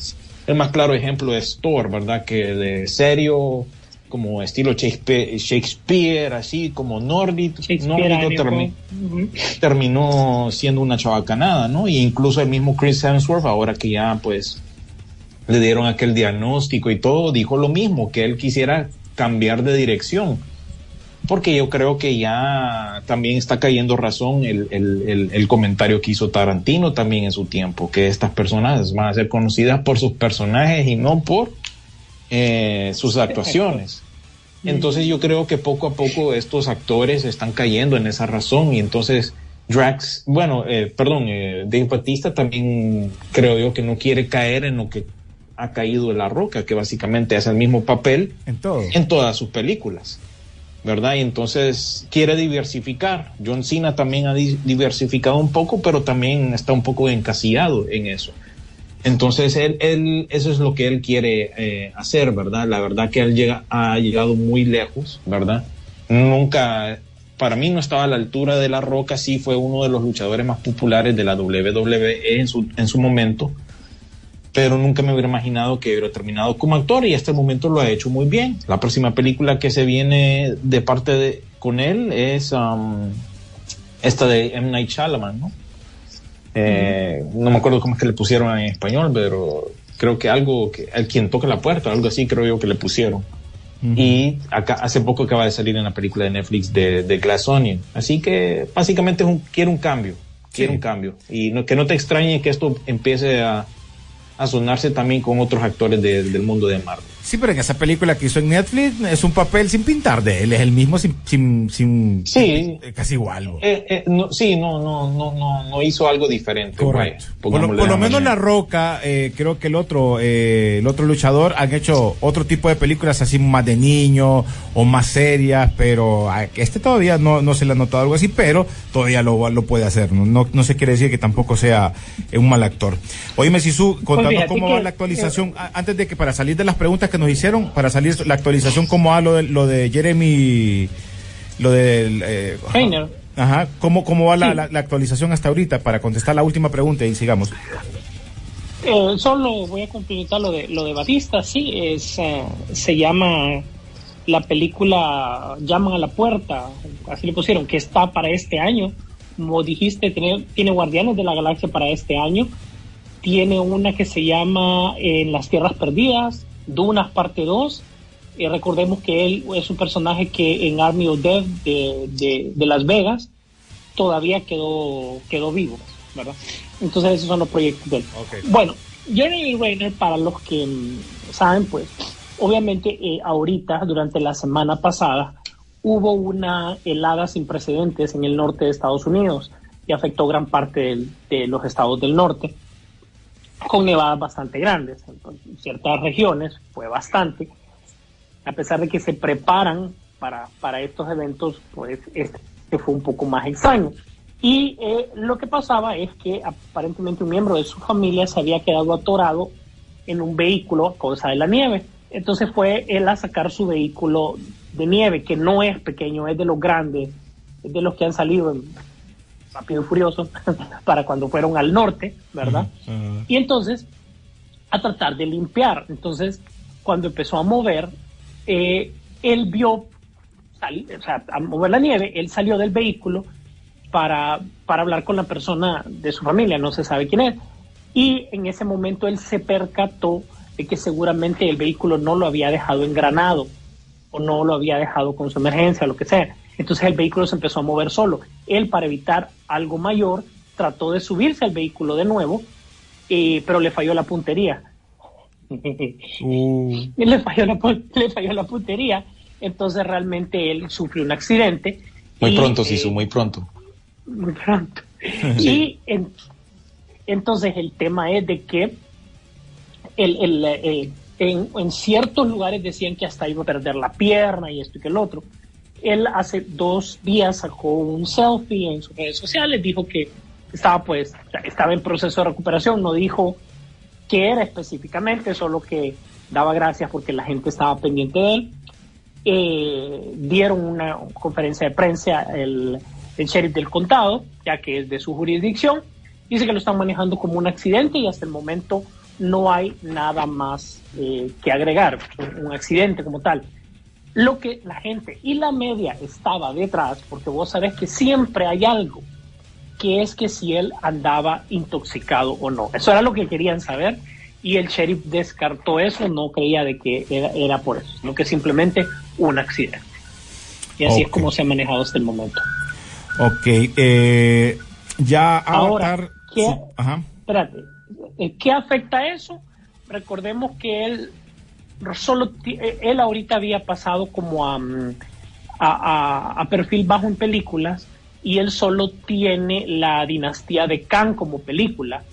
El más claro ejemplo es Thor, ¿verdad? Que de serio, como estilo Shakespeare, Shakespeare así como nórdico, nórdico termi- Ujú. terminó siendo una chavacanada, ¿no? Y incluso el mismo Chris Hemsworth, ahora que ya pues le dieron aquel diagnóstico y todo, dijo lo mismo, que él quisiera cambiar de dirección. Porque yo creo que ya también está cayendo razón el, el, el, el comentario que hizo Tarantino también en su tiempo, que estas personas van a ser conocidas por sus personajes y no por eh, sus actuaciones. Entonces yo creo que poco a poco estos actores están cayendo en esa razón y entonces Drax, bueno, eh, perdón, eh, Dave Batista también creo yo que no quiere caer en lo que ha caído de La Roca, que básicamente hace el mismo papel En todo. en todas sus películas, ¿verdad? Y entonces quiere diversificar. John Cena también ha di- diversificado un poco, pero también está un poco encasillado en eso. Entonces, él, eso es lo que él quiere eh, hacer, ¿verdad? La verdad que él llega, ha llegado muy lejos, ¿verdad? Nunca, para mí no estaba a la altura de La Roca, sí fue uno de los luchadores más populares de la WWE en su, en su momento, pero nunca me hubiera imaginado que hubiera terminado como actor y hasta el momento lo ha hecho muy bien. La próxima película que se viene de parte de con él es um, esta de M. Night Shyamalan, ¿no? Eh, No me acuerdo cómo es que le pusieron en español, pero creo que algo, que, el quien toca la puerta, algo así creo yo que le pusieron. Y acá hace poco acaba de salir en la película de Netflix de, de Glass Onion. Así que básicamente es un, quiere un cambio. Quiere un cambio. Y no, que no te extrañe que esto empiece a, a sonarse también con otros actores de- del mundo de Marvel. Sí, pero en esa película que hizo en Netflix es un papel sin pintar de él, es el mismo sin, sin, sin Sí. eh, casi igual. Eh, eh, no, sí, no, no, no, no, no hizo algo diferente. Correcto. Por lo, por lo menos La. Roca, eh, creo que el otro, eh, el otro luchador han hecho otro tipo de películas así más de niño o más serias, pero a este todavía no, no se le ha notado algo así, pero todavía lo, lo puede hacer. No, no, no se quiere decir que tampoco sea un mal actor. Oíme, Sisu, contanos fíjate cómo que- va la actualización, antes de que para salir de las preguntas que nos hicieron, para salir la actualización, cómo va lo de, lo de Jeremy, lo de... Eh, Reiner. Ajá, ¿cómo, cómo va la, Sí. la- la actualización hasta ahorita? Para contestar la última pregunta y sigamos. Eh, solo voy a complementar lo de lo de Batista, sí, es eh, se llama la película Llaman a la puerta, así le pusieron, que está para este año. Como dijiste, tiene, tiene Guardianes de la Galaxia para este año. Tiene una que se llama En las Tierras Perdidas, Dunas parte 2. Y recordemos que él es un personaje que en Army of Death de, de, de Las Vegas todavía quedó, quedó vivo, ¿verdad? Entonces esos son los proyectos de él. Bueno, Jeremy Renner, para los que mm, saben, pues, obviamente eh, ahorita, durante la semana pasada, hubo una helada sin precedentes en el norte de Estados Unidos y afectó gran parte del- de los estados del norte, con nevadas bastante grandes. En ciertas regiones fue bastante. A pesar de que se preparan para, para estos eventos, pues este fue un poco más extraño. Y eh, lo que pasaba es que aparentemente un miembro de su familia se había quedado atorado en un vehículo a causa de la nieve. Entonces fue él a sacar su vehículo de nieve, que no es pequeño, es de los grandes, es de los que han salido en Rápido y Furioso para cuando fueron al norte, ¿verdad? Y entonces, a tratar de limpiar. Entonces, cuando empezó a mover, eh, él vio, o sea, a mover la nieve, él salió del vehículo para, para hablar con la persona de su familia, no se sabe quién es. Y en ese momento él se percató de que seguramente el vehículo no lo había dejado engranado o no lo había dejado con su emergencia, lo que sea. Entonces el vehículo se empezó a mover solo. Él, para evitar algo mayor, trató de subirse al vehículo de nuevo, eh, pero le falló la puntería. le, falló la, le falló la puntería. Entonces realmente él sufrió un accidente. Muy y, pronto, eh, Sisu, muy pronto. muy pronto. Y en- entonces el tema es de que el, el, eh, en, en ciertos lugares decían que hasta iba a perder la pierna y esto y que el otro. Él hace dos días sacó un selfie en sus redes sociales, dijo que estaba pues, estaba en proceso de recuperación, no dijo qué era específicamente, solo que daba gracias porque la gente estaba pendiente de él. Eh, dieron una conferencia de prensa el, sheriff del condado, ya que es de su jurisdicción, dice que lo están manejando como un accidente y hasta el momento no hay nada más eh, que agregar, un accidente como tal. Lo que la gente y la media estaba detrás, porque vos sabés que siempre hay algo, que es que si él andaba intoxicado o no. Eso era lo que querían saber y el sheriff descartó eso, no creía de que era, era por eso, sino que simplemente un accidente. Y así es como se ha manejado hasta el momento. Ok, eh, ya Ahora, Avatar. ¿qué- sí, ajá. Espérate, eh, ¿qué afecta eso? Recordemos que él solo eh, él ahorita había pasado como a, mm, a, a- a perfil bajo en películas y él solo tiene la dinastía de Khan como película,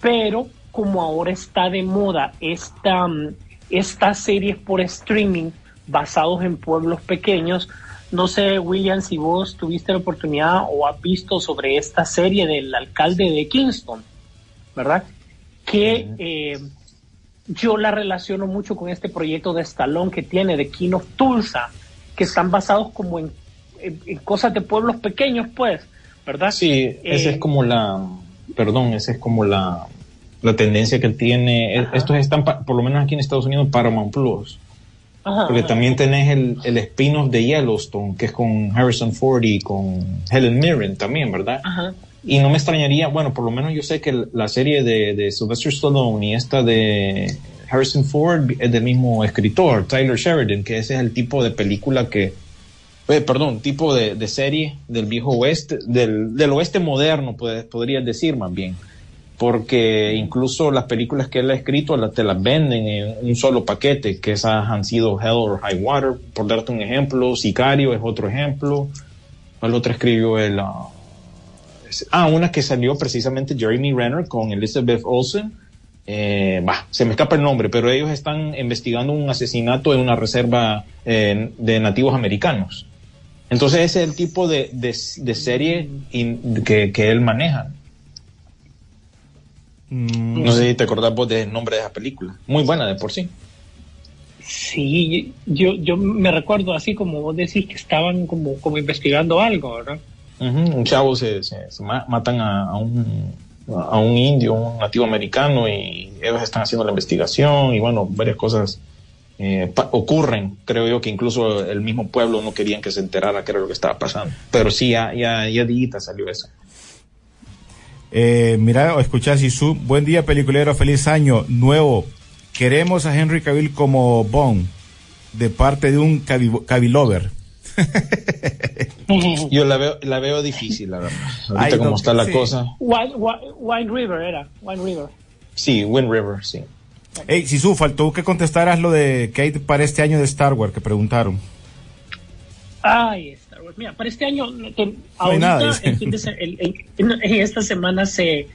pero como ahora está de moda esta, mm, estas series por streaming basados en pueblos pequeños, no sé, William, si vos tuviste la oportunidad o has visto sobre esta serie del alcalde de Kingston, ¿verdad? Que eh, yo la relaciono mucho con este proyecto de Stallone que tiene de King of Tulsa, que están basados como en, en- en cosas de pueblos pequeños, pues, ¿verdad? Sí, esa Eh, es como la, perdón, esa es como la, la tendencia que tiene. Eh, Estos están, por lo menos aquí en Estados Unidos, Paramount Plus. ajá, Porque ajá. también tenés el, el spin-off de Yellowstone, que es con Harrison Ford y con Helen Mirren también, ¿verdad? Ajá. Y no me extrañaría, bueno, por lo menos yo sé que la serie de, de Sylvester Stallone y esta de Harrison Ford es del mismo escritor, Tyler Sheridan, que ese es el tipo de película que, eh, perdón, tipo de, de serie del viejo oeste, del, del oeste moderno, puede- podrías decir más bien. Porque incluso las películas que él ha escrito la- te las venden en un solo paquete, que esas han sido Hell or High Water, por darte un ejemplo, Sicario es otro ejemplo. ¿Cuál otra escribió él? Ah, Ah, una que salió precisamente Jeremy Renner con Elizabeth Olsen. Eh, bah, se me escapa el nombre, pero ellos están investigando un asesinato en una reserva eh, de nativos americanos. Entonces ese es el tipo de, de- de serie in- que, que él maneja. Mm, No sé si te acordás vos del nombre de esa película. Muy buena de por sí. Sí, yo, yo me recuerdo así como vos decís que estaban como, como investigando algo, ¿verdad? Un chavo se, se- se ma- matan a, un a un indio, un nativo americano y ellos están haciendo la investigación y bueno, varias cosas eh, ocurren. Creo yo que incluso el mismo pueblo no querían que se enterara qué era lo que estaba pasando. Pero sí, ya, ya, ya digita salió eso. Eh, mira, escuchá, Sisu. Buen día, peliculero. Feliz año nuevo. Queremos a Henry Cavill como Bond, de parte de un cavi- Cavilover. Yo la veo, la veo difícil, la verdad. Ahorita como no, está la sí. cosa. Wine, River era, Wine River. Sí, Wind River, sí. Hey, Sisu, faltó que contestaras lo de que hay para este año de Star Wars que preguntaron. Ay, Star Wars. Mira, para este año, que ahorita, nada, dice. el fin de se- el- el- esta semana se,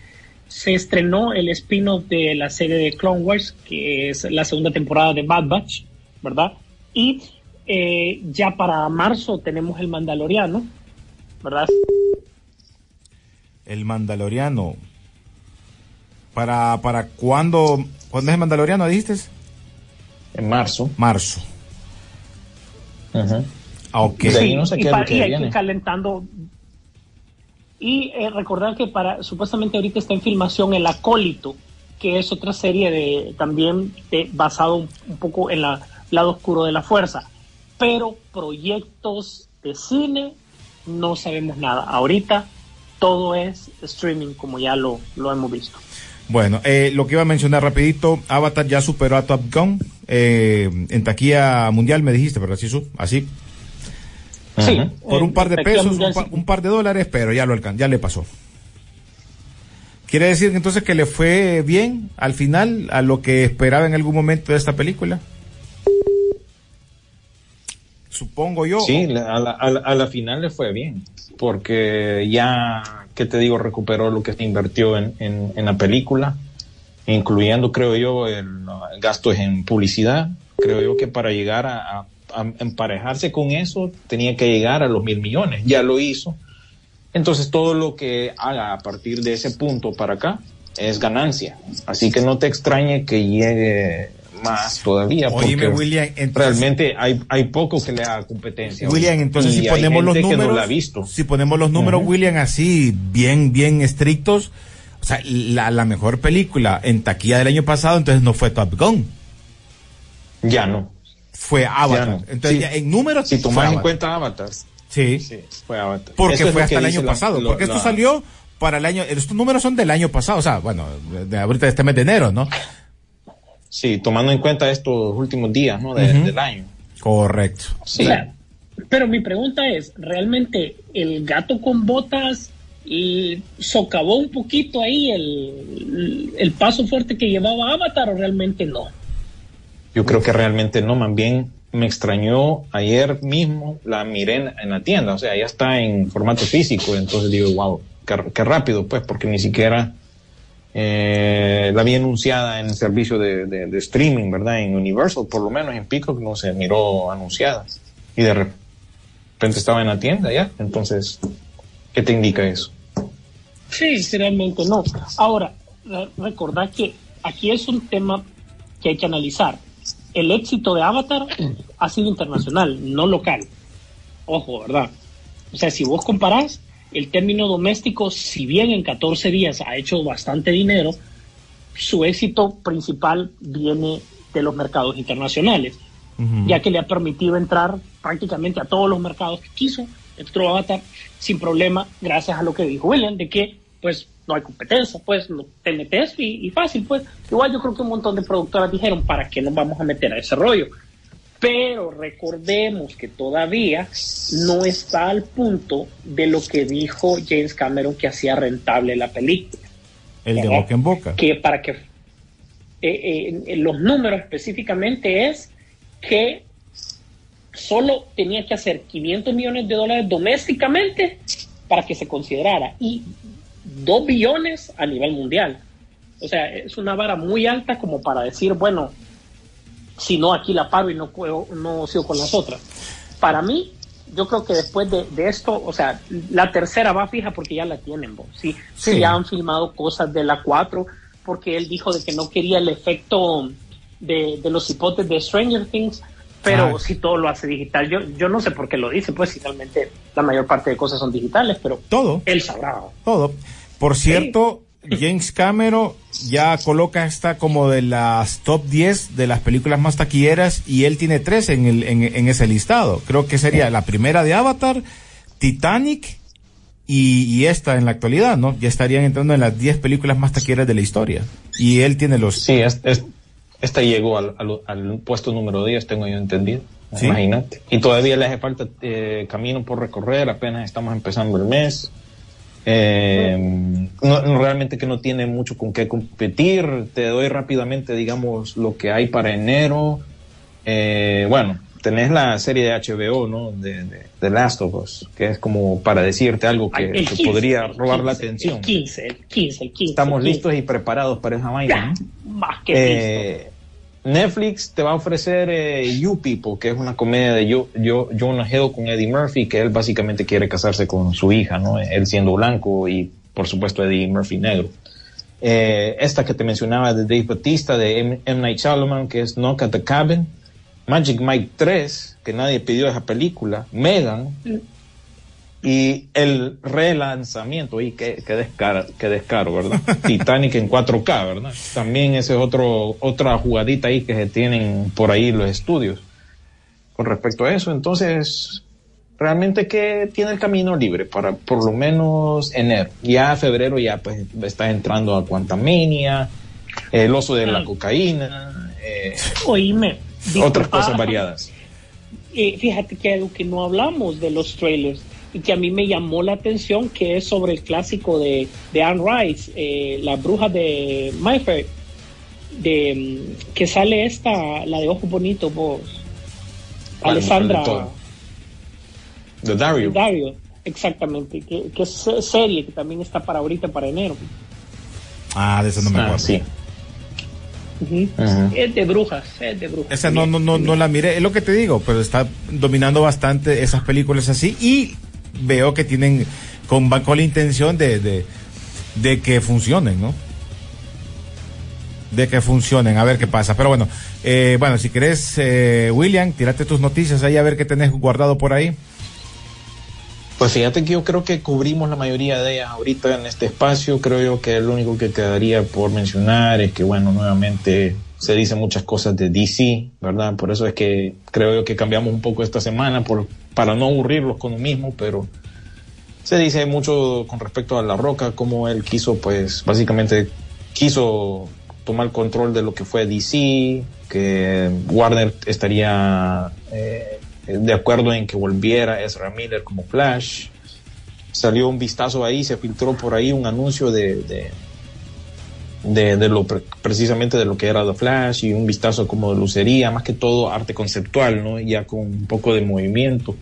se estrenó el spin-off de la serie de Clone Wars, que es la segunda temporada de Bad Batch, ¿verdad? Y eh, ya para marzo tenemos el Mandaloriano, ¿verdad? El Mandaloriano. ¿Para, para cuándo? ¿Cuándo es el Mandaloriano, dijiste? En marzo. Marzo. Ujú. Ah, ok. De ahí no sé y, qué es pa- lo que y hay que ir calentando. Y eh, recordar que para supuestamente ahorita está en filmación El Acólito, que es otra serie de también de- basado un, un poco en la lado oscuro de la fuerza. Pero proyectos de cine no sabemos nada. Ahorita todo es streaming, como ya lo, lo hemos visto. Bueno, eh, lo que iba a mencionar rapidito, Avatar ya superó a Top Gun eh, en taquilla mundial, me dijiste, ¿verdad, Sisu? Así, Sí, por un par de pesos, mundial, un, pa- sí. un par de dólares, pero ya lo alcan ya le pasó. ¿Quiere decir entonces que le fue bien al final a lo que esperaba en algún momento de esta película? Supongo yo. Sí, a la, a la- a la final le fue bien, porque ya, ¿qué te digo? Recuperó lo que se invirtió en, en, en la película, incluyendo, creo yo, el, uh, gastos en publicidad. Creo yo que para llegar a, a- a emparejarse con eso tenía que llegar a los mil millones. Ya lo hizo. Entonces todo lo que haga a partir de ese punto para acá es ganancia. Así que no te extrañe que llegue más todavía. Oíme, porque William, entonces- realmente hay, hay poco que le haga competencia. William, entonces si ponemos los no números, si ponemos los números. William, así bien, bien estrictos, o sea, la, la mejor película en taquilla del año pasado, entonces no fue Top Gun, Ya no. fue Avatar. no. Entonces, Sí. ya en números, Si tomas en cuenta Avatar, sí, sí, fue Avatar. porque Eso fue hasta el año la- pasado, lo- porque esto salió para el año, estos números son del año pasado, o sea, bueno, de, de ahorita de este mes de enero, ¿no? Sí, tomando en cuenta estos últimos días ¿no? De- del año. Correcto. Sí. O sea, pero mi pregunta es, ¿realmente el gato con botas y socavó un poquito ahí el, el paso fuerte que llevaba Avatar o realmente no? Yo creo que realmente no, más bien me extrañó ayer mismo, la miré en, en la tienda, o sea, ya está en formato físico, entonces digo, wow, qué, qué rápido, pues, porque ni siquiera eh, la vi anunciada en el servicio de, streaming, ¿verdad? En Universal, por lo menos en Pico, no se miró anunciada. Y de repente estaba en la tienda ya, entonces, ¿qué te indica eso? Sí, realmente no. Ahora, re- recordad que aquí es un tema que hay que analizar. El éxito de Avatar ha sido internacional, no local. Ojo, ¿verdad? O sea, si vos comparás, el término doméstico, si bien en 14 días ha hecho bastante dinero, su éxito principal viene de los mercados internacionales, ya que le ha permitido entrar prácticamente a todos los mercados que quiso. Entró Avatar sin problema, gracias a lo que dijo William, de que pues no hay competencia, pues no, te metes y, y fácil, pues. Igual yo creo que un montón de productoras dijeron, ¿para qué nos vamos a meter a ese rollo? Pero recordemos que todavía no está al punto de lo que dijo James Cameron que hacía rentable la película. El de boca en boca. Que para que eh, eh, los números específicamente es que solo tenía que hacer 500 millones de dólares domésticamente para que se considerara y 2 billones a nivel mundial. O sea, es una vara muy alta como para decir, bueno, si no aquí la paro y no, no sigo con las otras. Para mí, yo creo que después de, de esto, o sea, la tercera va fija porque ya la tienen, vos. Sí, Sí. sí. ya han filmado cosas de la 4 porque él dijo de que no quería el efecto de, de los hipotes de Stranger Things, pero Ah. si todo lo hace digital. Yo, yo no sé por qué lo dice, pues finalmente la mayor parte de cosas son digitales, pero Todo. él sabrá. Todo. Por cierto, James Cameron ya coloca esta como de las top 10 de las películas más taquilleras y él tiene tres en, el, en, en ese listado. Creo que sería la primera de Avatar, Titanic y, y esta en la actualidad, ¿no? Ya estarían entrando en las 10 películas más taquilleras de la historia. Y él tiene los... Sí, es, es- esta llegó al, al- al puesto número 10, tengo yo entendido. Sí. Imagínate. Y todavía le hace falta eh, camino por recorrer, apenas estamos empezando el mes. Eh, no, realmente que no tiene mucho con qué competir. Te doy rápidamente, digamos, lo que hay para enero. Eh, bueno, tenés la serie de HBO, ¿no? De, de, de Last of Us, que es como para decirte algo que, Ay, el que 15, podría robar la 15, atención. El 15, el 15, el 15. Estamos el 15. listos y preparados para esa vaina. ¿no? más que Eh, Netflix te va a ofrecer eh, You People, que es una comedia de yo, yo, Jonah Hill con Eddie Murphy, que él básicamente quiere casarse con su hija, ¿no? Él siendo blanco y, por supuesto, Eddie Murphy negro. Eh, esta que te mencionaba de Dave Bautista, de M. M. Night Shyamalan, que es Knock at the Cabin. Magic Mike 3, que nadie pidió esa película. Megan. Y el relanzamiento, y qué, qué, descaro, qué descaro, ¿verdad? Titanic en 4K, ¿verdad? También ese es otro, otra jugadita ahí que se tienen por ahí los estudios con respecto a eso. Entonces, realmente que tiene el camino libre para por lo menos enero. Ya febrero ya pues está entrando a Quantamania, el oso de la cocaína, eh, Oíme. otras cosas variadas. eh, fíjate que algo que no hablamos de los trailers y que a mí me llamó la atención que es sobre el clásico de, de Anne Rice, eh, la bruja de Mayfair, de mm, que sale esta, la de ojos bonitos, vos, ¿Cuál Alessandra de Dario. Dario, exactamente, que, que es se- serie que también está para ahorita, para enero. Ah, de eso no me Ah, acuerdo. sí. Es de brujas, es de brujas. Esa no, no, no, no la miré, es lo que te digo, pero está dominando bastante esas películas así y veo que tienen con, con la intención de, de, que funcionen, ¿no? De que funcionen, a ver qué pasa. Pero bueno, eh, bueno, si querés, eh, William, tírate tus noticias ahí a ver qué tenés guardado por ahí. Pues fíjate que yo creo que cubrimos la mayoría de ellas ahorita en este espacio. Creo yo que lo único que quedaría por mencionar es que, bueno, nuevamente se dicen muchas cosas de DC, ¿verdad? Por eso es que creo yo que cambiamos un poco esta semana por, para no aburrirlos con lo mismo, pero se dice mucho con respecto a La Roca, como él quiso, pues básicamente quiso tomar control de lo que fue DC, que Warner estaría eh, de acuerdo en que volviera Ezra Miller como Flash. Salió un vistazo ahí, se filtró por ahí un anuncio de, de, de, de lo pre- precisamente de lo que era The Flash y un vistazo como de lucería, más que todo arte conceptual, ¿no? Ya con un poco de movimiento.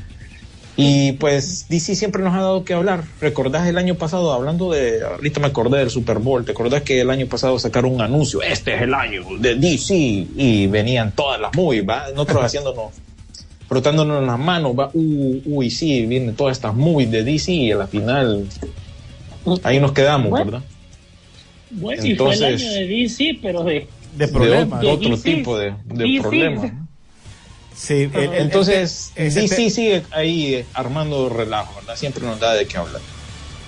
Y pues DC siempre nos ha dado que hablar. ¿Recordás el año pasado, hablando de, ahorita me acordé del Super Bowl, ¿te acordás que el año pasado sacaron un anuncio? Este es el año de DC y venían todas las movies, ¿va? Nosotros haciéndonos, frotándonos las manos, ¿va? Uh, uy, sí, vienen todas estas movies de DC y a la final ahí nos quedamos, Bueno, ¿verdad? Bueno, y fue el Entonces- año de DC, pero de... De problemas. de otro DC. tipo de, de problemas. Sí, el- el- Entonces, el- DC te- sigue ahí eh, armando relajo, ¿verdad? Siempre nos da de qué hablar.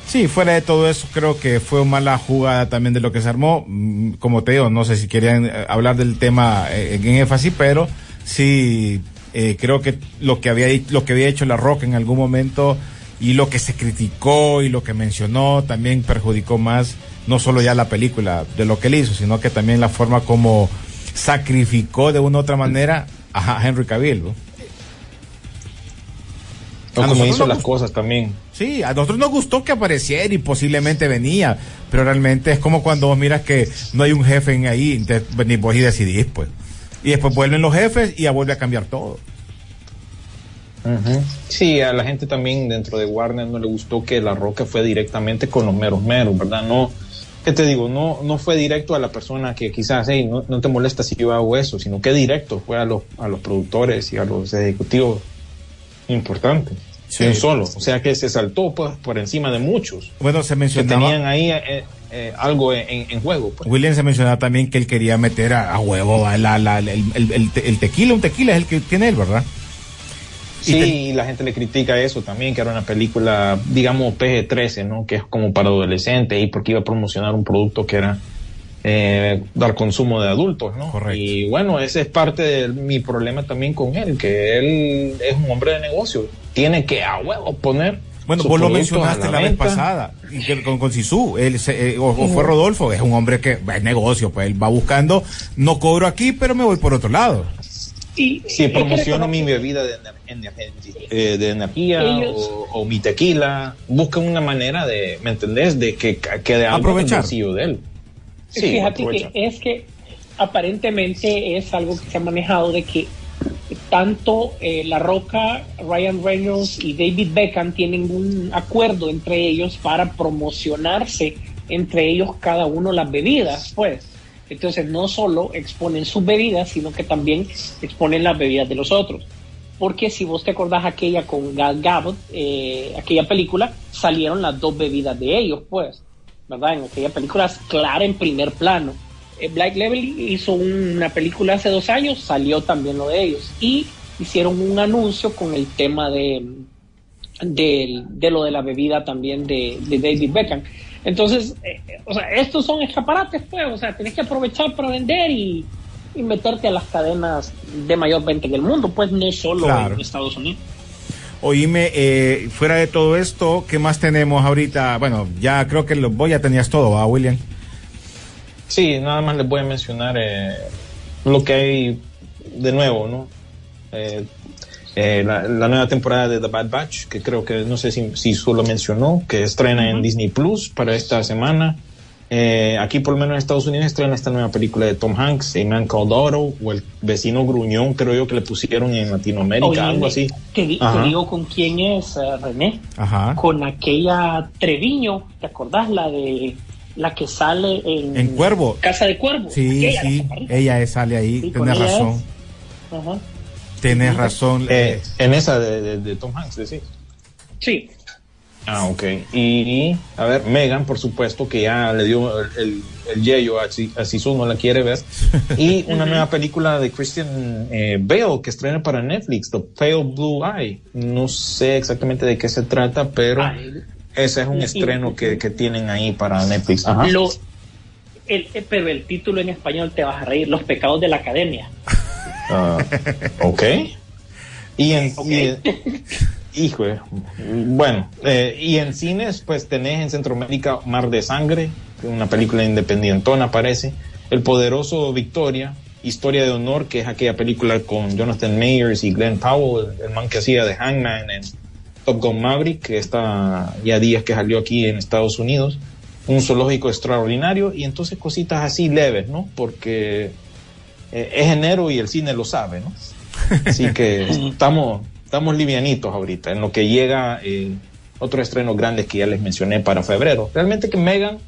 Sí, fuera de todo eso, creo que fue mala jugada también de lo que se armó. Mm, Como te digo, no sé si querían eh, hablar del tema eh, en énfasis, pero sí eh, creo que lo que había lo que había hecho La Roca en algún momento y lo que se criticó y lo que mencionó también perjudicó más no solo ya la película de lo que él hizo, sino que también la forma como sacrificó de una u otra manera a Henry Cavill. ¿no? O A como nosotros hizo las gustó. cosas también. Sí, a nosotros nos gustó que apareciera y posiblemente venía, pero realmente es como cuando vos miras que no hay un jefe en ahí, entonces venís vos y decidís, pues. Y después vuelven los jefes y ya vuelve a cambiar todo. Sí, a la gente también dentro de Warner no le gustó que La Roca fue directamente con los meros meros, ¿verdad? No, ¿qué te digo? No, no fue directo a la persona que quizás, hey, no, no te molesta si yo hago eso, sino que directo fue a los, a los productores y a los ejecutivos importantes. Sí. Solo. O sea que se saltó pues, por encima de muchos Bueno, se que mencionaba, tenían ahí eh, eh, algo en, en juego. pues. William se mencionaba también que él quería meter a, a huevo la- la- el, el- el te- el tequila, un tequila es el que tiene él, ¿verdad? Y Sí, te- y la gente le critica eso también, que era una película, digamos, PG-13, ¿no? Que es como para adolescentes y porque iba a promocionar un producto que era eh, dar consumo de adultos, ¿no? Correcto. Y bueno, ese es parte de mi problema también con él, que él es un hombre de negocio. Tiene que a huevo poner. Bueno, vos lo mencionaste la, vez pasada, y que con, con Sisu, él se- eh, o, o fue Rodolfo, es un hombre que es negocio, pues él va buscando, no cobro aquí, pero me voy por otro lado. Y, Si promociono mi bebida de, eh, de energía Ellos- o, o mi tequila, buscan una manera de, ¿me entendés? De que quede algo en el Aprovechar. bolsillo de él. Sí, Fíjate aprovecha. que es que aparentemente es algo que se ha manejado de que tanto eh, La Roca, Ryan Reynolds y David Beckham tienen un acuerdo entre ellos para promocionarse entre ellos cada uno las bebidas, pues. Entonces no solo exponen sus bebidas, sino que también exponen las bebidas de los otros. Porque si vos te acordás aquella con Gal Gadot, eh, aquella película, salieron las dos bebidas de ellos, pues. ¿verdad? En aquella película es clara en primer plano. Eh, Black Label hizo una película hace dos años, salió también lo de ellos. Y hicieron un anuncio con el tema de, de, de lo de la bebida también de, de David Beckham. Entonces, eh, o sea, estos son escaparates, pues, o sea, tenés que aprovechar para vender y, y meterte a las cadenas de mayor venta del mundo, pues no solo Claro. en Estados Unidos. Oíme, eh, fuera de todo esto, ¿qué más tenemos ahorita? Bueno, ya creo que lo, vos ya tenías todo, ¿va, William? Sí, nada más les voy a mencionar eh, lo que hay de nuevo, ¿no? Eh, eh, la, la nueva temporada de The Bad Batch, que creo que no sé si, si solo mencionó, que estrena en Disney Plus para esta semana. Eh, aquí, por lo menos en Estados Unidos, estrena esta nueva película de Tom Hanks, A Man Called Otto, o El Vecino Gruñón, creo yo que le pusieron en Latinoamérica, Oye, algo así. Te, digo con quién es, René. Ajá. con aquella Treviño, ¿te acordás? La de la que sale en, En Cuervo. Casa de Cuervo. Sí, Aquella, sí, ella es, sale ahí, Sí, ella razón, Ajá. tenés razón. Eh, en esa de, de- de Tom Hanks, decís. Sí. Ah, ok. Y, a ver, Megan, por supuesto, que ya le dio el, el, el yello a, Si- a Sisu, no la quiere ver. Y una nueva película de Christian eh, Bale que estrena para Netflix, The Pale Blue Eye. No sé exactamente de qué se trata, pero Ay, ese es un y- estreno que, que tienen ahí para Netflix. Ajá. Lo, el, eh, pero el título en español te vas a reír, Los pecados de la academia. Ah, ok. Y en, y hijo, bueno, eh, y en cines, pues tenés en Centroamérica Mar de Sangre, una película independientona parece, El poderoso Victoria, Historia de Honor, que es aquella película con Jonathan Mayers y Glenn Powell, el, el man que hacía de Hangman en Top Gun Maverick, que está ya días que salió aquí en Estados Unidos, un zoológico extraordinario, y entonces cositas así leves, ¿no? Porque eh, es enero y el cine lo sabe, ¿no? Así que estamos, estamos livianitos ahorita en lo que llega eh, otros estrenos grandes que ya les mencioné para febrero. Realmente que Megan,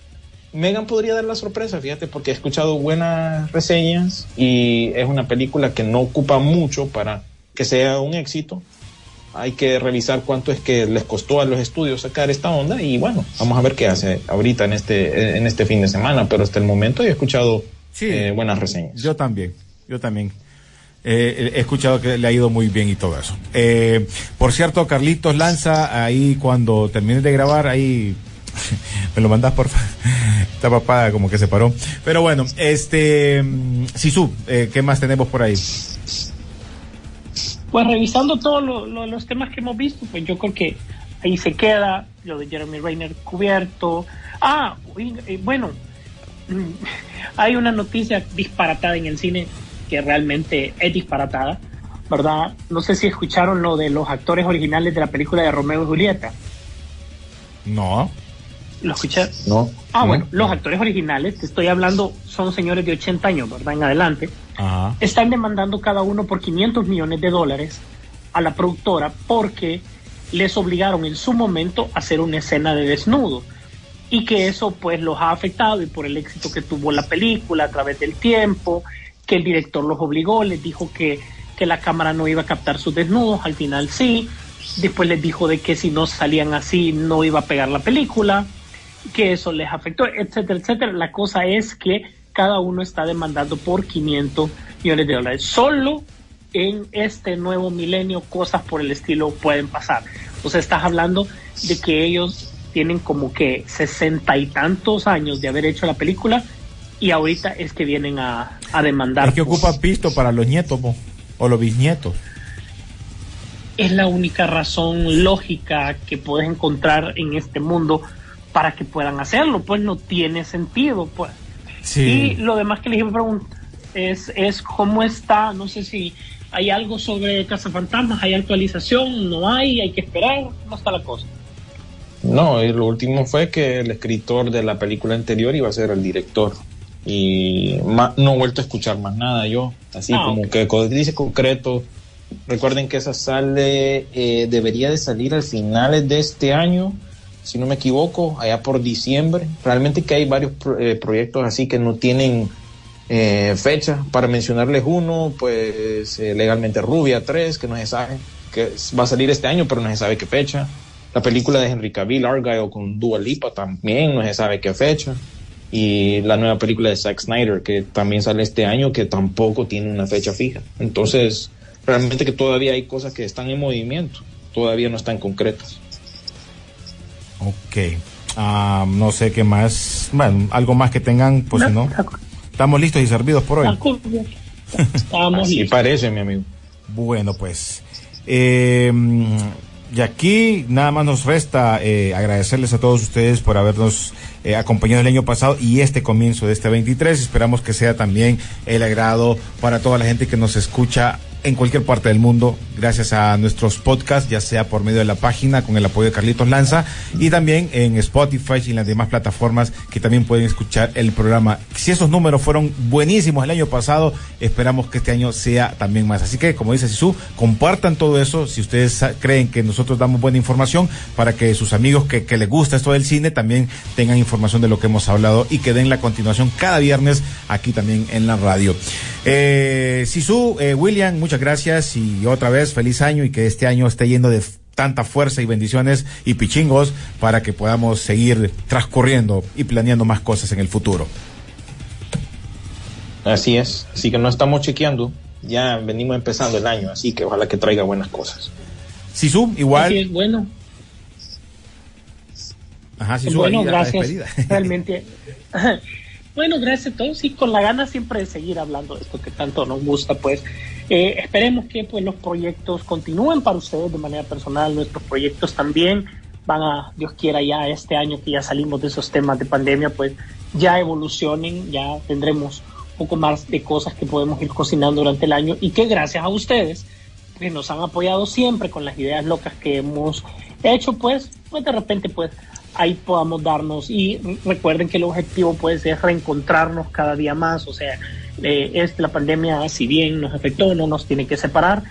Megan podría dar la sorpresa, fíjate, porque he escuchado buenas reseñas y es una película que no ocupa mucho para que sea un éxito. Hay que revisar cuánto es que les costó a los estudios sacar esta onda y bueno, vamos a ver qué hace ahorita en este, en este fin de semana, pero hasta el momento he escuchado Sí. eh, buenas reseñas. Yo también, yo también. Eh, he escuchado que le ha ido muy bien y todo eso. Eh, por cierto, Carlitos lanza ahí cuando termines de grabar, ahí me lo mandas por favor. Esta papada como que se paró. Pero bueno, este, mm, Sisu, eh, ¿qué más tenemos por ahí? Pues revisando todos lo- lo- los temas que hemos visto, pues yo creo que ahí se queda, lo de Jeremy Rayner cubierto. Ah, y, bueno, mm, hay una noticia disparatada en el cine que realmente es disparatada, ¿verdad? No sé si escucharon lo de los actores originales de la película de Romeo y Julieta. No. ¿Lo escuché? No. Ah, No. bueno, los actores originales, te estoy hablando, son señores de 80 años, ¿verdad? En adelante. Ajá. Están demandando cada uno por 500 millones de dólares a la productora porque les obligaron en su momento a hacer una escena de desnudo y que eso pues los ha afectado y por el éxito que tuvo la película a través del tiempo, que el director los obligó, les dijo que, que la cámara no iba a captar sus desnudos, al final sí, después les dijo de que si no salían así no iba a pegar la película, que eso les afectó, etcétera, etcétera. La cosa es que cada uno está demandando por 500 millones de dólares. Solo en este nuevo milenio cosas por el estilo pueden pasar. O sea, estás hablando de que ellos tienen como que sesenta y tantos años de haber hecho la película y ahorita es que vienen a, a demandar. Es que por- ocupa pisto para los nietos po, o los bisnietos. es la única razón lógica que puedes encontrar en este mundo para que puedan hacerlo, pues no tiene sentido, pues. Y lo demás que les iba a preguntar es, es cómo está, no sé si hay algo sobre Cazafantasmas, hay actualización, no hay, hay que esperar, ¿cómo está la cosa? No, y lo último fue que el escritor de la película anterior iba a ser el director. Y no he vuelto a escuchar más nada yo. Así Ah, como ok. que dice concreto. Recuerden que esa sale, eh, debería de salir al finales de este año, si no me equivoco, allá por diciembre. Realmente que hay varios eh, proyectos así que no tienen eh, fecha. Para mencionarles uno, pues eh, legalmente Rubia 3, que no se sabe, que va a salir este año, pero no se sabe qué fecha. La película de Henry Cavill, Argyle con Dua Lipa también no se sabe qué fecha. Y la nueva película de Zack Snyder, que también sale este año, que tampoco tiene una fecha fija. Entonces, realmente que todavía hay cosas que están en movimiento, todavía no están concretas. Ok. Ah, no sé qué más. Bueno, algo más que tengan, pues si no. Estamos listos y servidos por hoy. Estábamos Así listos. parece, mi amigo. Bueno, pues. Eh, y aquí nada más nos resta eh, agradecerles a todos ustedes por habernos eh, acompañado el año pasado y este comienzo de este 23. Esperamos que sea también el agrado para toda la gente que nos escucha en cualquier parte del mundo, gracias a nuestros podcasts, ya sea por medio de la página con el apoyo de Carlitos Lanza y también en Spotify y en las demás plataformas que también pueden escuchar el programa. Si esos números fueron buenísimos el año pasado, esperamos que este año sea también más. Así que, como dice Sisu, compartan todo eso si ustedes creen que nosotros damos buena información para que sus amigos que les gusta esto del cine también tengan información de lo que hemos hablado y que den la continuación cada viernes aquí también en la radio. Eh, Sisu, eh, William, muchas gracias y otra vez feliz año y que este año esté lleno de tanta fuerza y bendiciones y pichingos para que podamos seguir transcurriendo y planeando más cosas en el futuro. Así es. Así que no estamos chequeando. Ya venimos empezando el año, así que ojalá que traiga buenas cosas. Sisu, Así igual. es, bueno, Ajá, Sisu, bueno, ahí gracias. despedida. Realmente. Bueno, gracias a todos. Y con la gana siempre de seguir hablando de esto que tanto nos gusta, pues. Eh, esperemos que pues los proyectos continúen para ustedes de manera personal, nuestros proyectos también van a, Dios quiera, ya este año que ya salimos de esos temas de pandemia, pues ya evolucionen, ya tendremos un poco más de cosas que podemos ir cocinando durante el año. Y que gracias a ustedes que nos han apoyado siempre con las ideas locas que hemos hecho, pues, pues de repente, pues, ahí podamos darnos. Y recuerden que el objetivo, pues, es reencontrarnos cada día más, o sea, eh, es la pandemia, si bien nos afectó, no nos tiene que separar,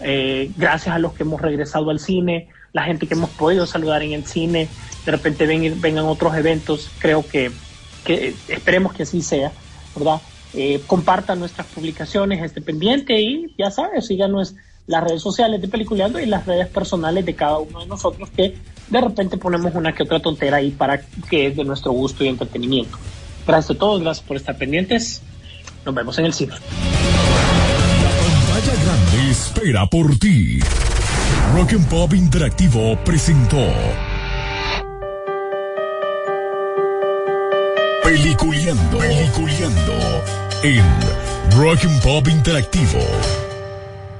eh, gracias a los que hemos regresado al cine, la gente que hemos podido saludar en el cine, de repente ven, vengan otros eventos, creo que, que esperemos que así sea, ¿verdad? Eh, compartan nuestras publicaciones, esté pendiente y ya sabes, síganos las redes sociales de Peliculeando y las redes personales de cada uno de nosotros que de repente ponemos una que otra tontera ahí para que es de nuestro gusto y entretenimiento. Gracias a todos, gracias por estar pendientes. Nos vemos en el cine. Pantalla Grande espera por ti. Rock and Pop Interactivo presentó Peliculeando, Peliculeando en Rock and Pop Interactivo.